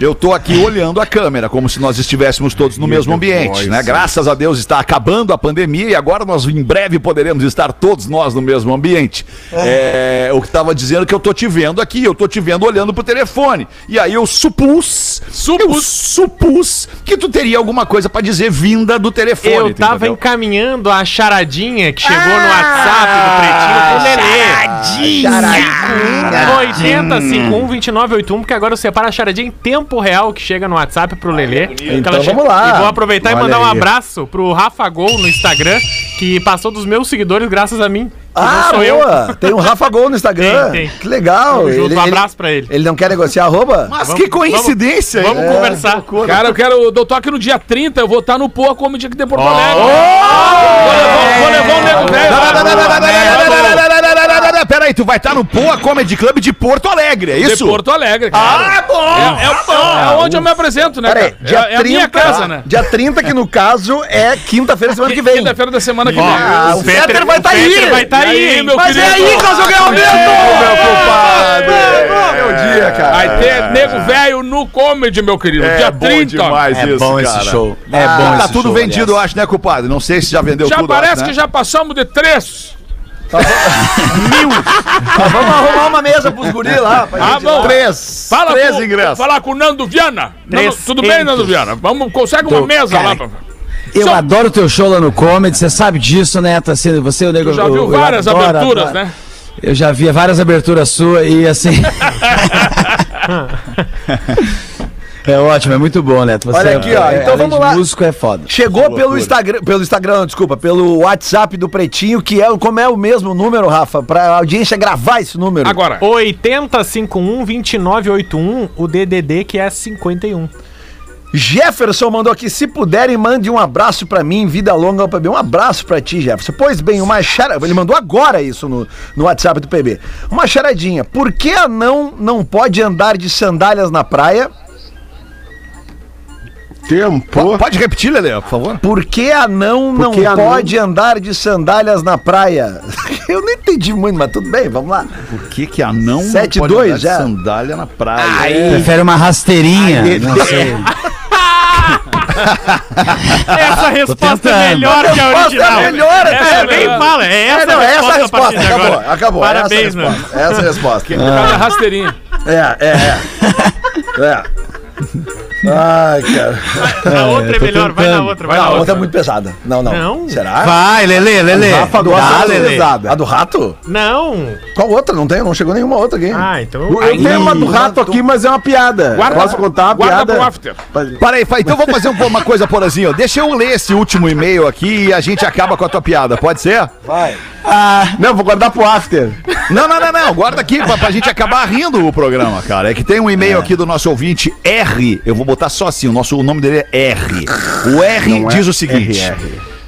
C: eu tô aqui olhando a câmera, como se nós estivéssemos todos no mesmo ambiente, né? Graças a Deus está acabando a pandemia e agora nós em breve poderemos estar todos nós no mesmo ambiente. É, o que tava dizendo que eu tô te vendo aqui, eu tô te vendo olhando pro telefone. E aí eu supus, eu supus que tu teria alguma coisa pra dizer vinda do telefone.
F: Eu tava
C: entendeu?
F: encaminhando a charadinha que chegou no WhatsApp do Pretinho pro Lelê. Charadinha! 80 51 29 81, porque agora eu separo a charadinha em tempo real que chega no WhatsApp pro Lelê.
H: Então vamos lá.
F: E vou aproveitar
H: Olha
F: e mandar um
H: aí.
F: abraço pro Rafa Gol no Instagram, que passou dos meus seguidores graças a mim.
H: Ah,
F: não sou eu.
H: boa. Tem um Rafa Gol no Instagram.
F: Tem, tem.
H: Que legal.
F: Tamo junto, um abraço pra ele.
H: Ele não quer negociar arroba?
C: Mas
F: Vamos-
C: que coincidência,
F: Vamos
C: hein?
F: conversar.
B: Cara, eu quero. Eu tô aqui no dia 30, eu vou estar no Poa Comedy aqui de Porto Alegre. Vou levar- Vou levar o nego velho.
C: Peraí, tu vai estar no Poa Comedy Club de Porto Alegre, é
B: De
C: isso?
B: Porto Alegre, cara.
C: Ah, bom!
B: É, é, é onde eu me apresento, né,
H: Peraí, dia
B: É, é a minha
H: 30,
B: casa, né?
H: Dia 30, que no caso é quinta-feira, semana que vem.
B: Quinta-feira da semana que vem.
H: Ah, o Fetter vai estar
F: o Fetter
H: aí.
F: vai tá aí,
B: meu
H: Mas é
B: querido?
H: aí que nós ganhar o
C: meu compadre!
H: Meu dia, cara.
B: Vai ter nego velho no comedy, meu querido.
C: É
B: dia
C: bom
B: 30.
C: demais
G: É
C: isso,
G: bom
C: cara.
G: esse show. É
C: Ah,
G: bom
C: tá
G: esse
C: tudo vendido, eu acho, né, compadre? Não sei se já vendeu
B: Já
C: tudo.
B: parece
C: acho, né?
B: que já passamos de três.
H: Nós vamos arrumar uma mesa pros guris lá. Pra
B: Ah, bom.
C: Três.
B: Fala
C: Três
B: com,
C: ingressos.
B: falar com o Nando Viana. Nando, tudo bem, Nando Viana? Vamos, consegue uma mesa
G: cara,
B: lá. Pra...
G: Eu
B: Só-
G: adoro teu show lá no Comedy, você sabe disso, né? Tá sendo você o nego.
B: Tu já
G: eu-
B: viu
G: eu
B: várias
G: adoro,
B: aberturas,
G: adoro.
B: né?
G: Eu já vi várias aberturas suas e assim. É ótimo, é muito bom, Neto. Você
H: Olha
G: é-
H: aqui, ó,
G: é-
H: então
G: além
H: vamos lá.
G: músico é foda.
H: Chegou pelo Instagram, pelo Instagram, desculpa, pelo WhatsApp do Pretinho, que é, como é o mesmo número, Rafa, pra audiência gravar esse número.
B: Agora,
F: 8051-2981, o DDD que é 51.
H: Jefferson mandou aqui, se puderem, mande um abraço pra mim, vida longa ao PB. Um abraço pra ti, Jefferson. Pois bem, uma charada, ele mandou agora isso no, no WhatsApp do PB. Uma charadinha, por que anão não pode andar de sandálias na praia?
E: Tempo.
C: Pode repetir, Lele, por favor?
H: Por que anão
E: Por
H: não
E: que anão?
H: pode andar de sandálias na praia? Eu não entendi muito, mas tudo bem, vamos lá.
C: Por que que anão não pode
H: dois,
C: andar de
H: já.
C: sandália na praia?
G: Prefere uma rasteirinha. não sei.
F: Essa resposta é melhor que a
H: resposta
F: original.
H: é melhor,
F: Essa
H: cara.
F: é bem fala, é essa,
H: É, não,
F: a
H: essa é a
F: resposta de
H: Acabou,
F: agora.
H: acabou.
F: Parabéns,
H: essa é a
F: mano.
H: resposta. Essa é a resposta.
B: por causa da rasteirinha.
H: É, é, é. É. Ai, cara.
F: A outra é melhor, vai na outra, vai na
H: a outra
F: outra.
H: é muito pesada. Não, não.
F: Não.
H: Será?
G: Vai, Lele, Lele.
E: Rafa gosta
G: Dá,
E: das
G: Lele.
E: pesadas.
H: A do rato?
F: Não.
H: Qual outra? Não tem? Não chegou nenhuma outra aqui.
F: Ah, então...
E: Eu
F: Aí-
E: tenho uma do rato aqui, mas é uma piada.
B: Guarda-
E: Posso contar uma
B: guarda
E: piada?
B: pro after.
C: Peraí, Fá, então vamos fazer um- uma coisa, Porazinho. Deixa eu ler esse último e-mail aqui e a gente acaba com a tua piada, pode ser?
H: Vai.
E: Não, vou guardar pro after.
C: Não, não, não, não. Guarda aqui pra, pra gente acabar rindo o programa, cara. É que tem um e-mail aqui do nosso ouvinte R. Eu vou botar só assim, o, nosso, o nome dele é R. O R
E: Não é
C: diz o seguinte.
E: RR.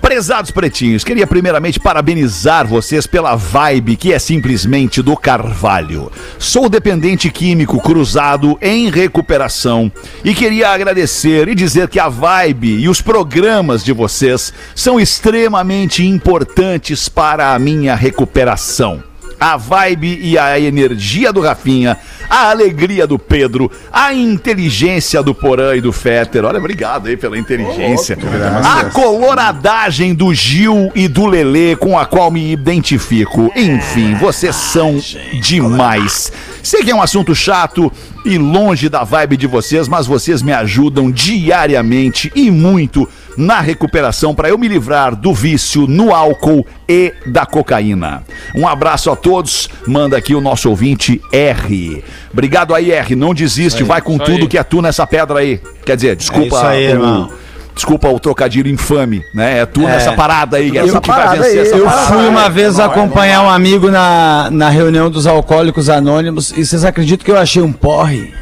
C: Prezados pretinhos, queria primeiramente parabenizar vocês pela vibe que é simplesmente do Carvalho. Sou dependente químico cruzado em recuperação e queria agradecer e dizer que a vibe e os programas de vocês são extremamente importantes para a minha recuperação. A vibe e a energia do Rafinha, a alegria do Pedro, a inteligência do Porã e do Fetter. Olha, obrigado aí pela inteligência. A coloradagem do Gil e do Lelê com a qual me identifico. Enfim, vocês são demais. Sei que é um assunto chato e longe da vibe de vocês, mas vocês me ajudam diariamente e muito na recuperação para eu me livrar do vício no álcool e da cocaína. Um abraço a todos. Manda aqui o nosso ouvinte R. Obrigado aí, R. Não desiste, vai com tudo
B: aí.
C: que é tu nessa pedra aí. Quer dizer, desculpa
G: isso aí,
C: o-
G: irmão.
C: Desculpa o trocadilho infame, né? É tu nessa parada aí, é
H: Essa
C: que vai vencer
H: aí,
C: essa
H: eu
G: Eu
C: parada.
G: fui uma vez acompanhar um amigo na, na reunião dos alcoólicos anônimos e vocês acreditam que eu achei um porre?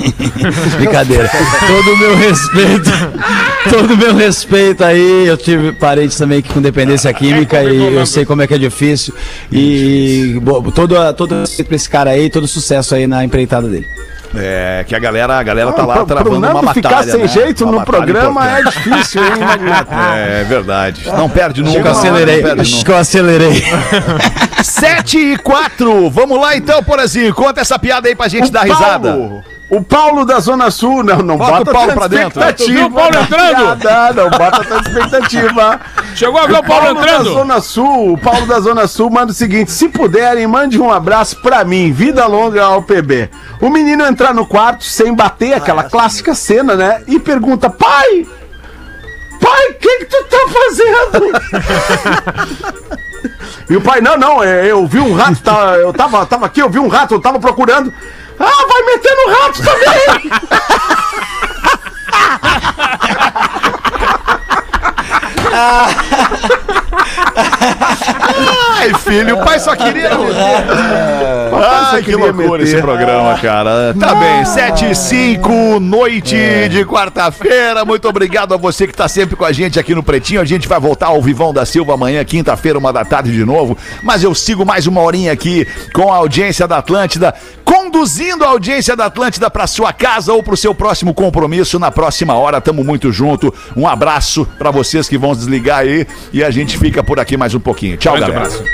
G: Brincadeira. Todo o meu respeito. Todo o meu respeito aí. Eu tive parentes também que com dependência química e eu sei como é que é difícil. E bo- todo, todo respeito pra esse cara aí, todo sucesso aí na empreitada dele.
C: É, que a galera, a galera tá lá
E: Pro- pro
C: travando uma
E: Nando
C: batalha,
E: ficar sem
C: né?
E: jeito
C: Uma
E: no programa é
C: importante.
E: difícil, hein, Magnata?
C: É verdade. Não perde
G: Acho que
C: nunca.
G: eu acelerei.
C: não perde
G: Acho
C: nunca.
G: que eu acelerei.
C: 7 e 4. Vamos lá então, Porazinho. Conta essa piada aí pra gente dar risada.
E: Paulo, o Paulo da Zona Sul, não, não
C: Bota
E: bota,
C: o Paulo pra dentro.
B: Tu viu o Paulo entrando?
E: piada, não bota tanta expectativa.
B: Chegou a ver o Paulo
E: da
B: entrando?
E: Zona Sul, o Paulo da Zona Sul manda o seguinte: se puderem, mande um abraço pra mim, vida longa ao PB. O menino entrar no quarto sem bater aquela clássica cena, né? E pergunta: pai, pai, o que, que tu tá fazendo? e o pai: não, não, é, eu vi um rato, tá, eu tava, tava aqui, eu vi um rato, eu tava procurando. Ah, vai meter no rato também!
C: Ai, filho, o pai só queria. Ai, que loucura esse programa, cara. Tá bem, 7 e 5, noite de quarta-feira. Muito obrigado a você que tá sempre com a gente aqui no Pretinho. A gente vai voltar ao Vivão da Silva amanhã, quinta-feira, uma da tarde de novo. Mas eu sigo mais uma horinha aqui com a audiência da Atlântida, conduzindo a audiência da Atlântida para sua casa ou para o seu próximo compromisso na próxima hora. Tamo muito junto. Um abraço para vocês que vão desligar aí e a gente fica por aqui mais um pouquinho. Tchau,
B: Grande
C: galera.
B: abraço.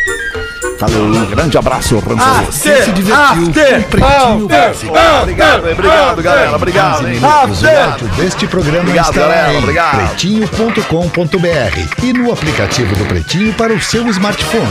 C: Valeu, um grande abraço, Ramsey.
I: Você se divertiu com o Pretinho Básico.
C: Obrigado, hein, obrigado, galera. Obrigado, hein.
I: O episódio deste programa
C: Obrigado,
I: estará
C: galera,
I: em
C: obrigado.
I: pretinho.com.br e no aplicativo do Pretinho para o seu smartphone.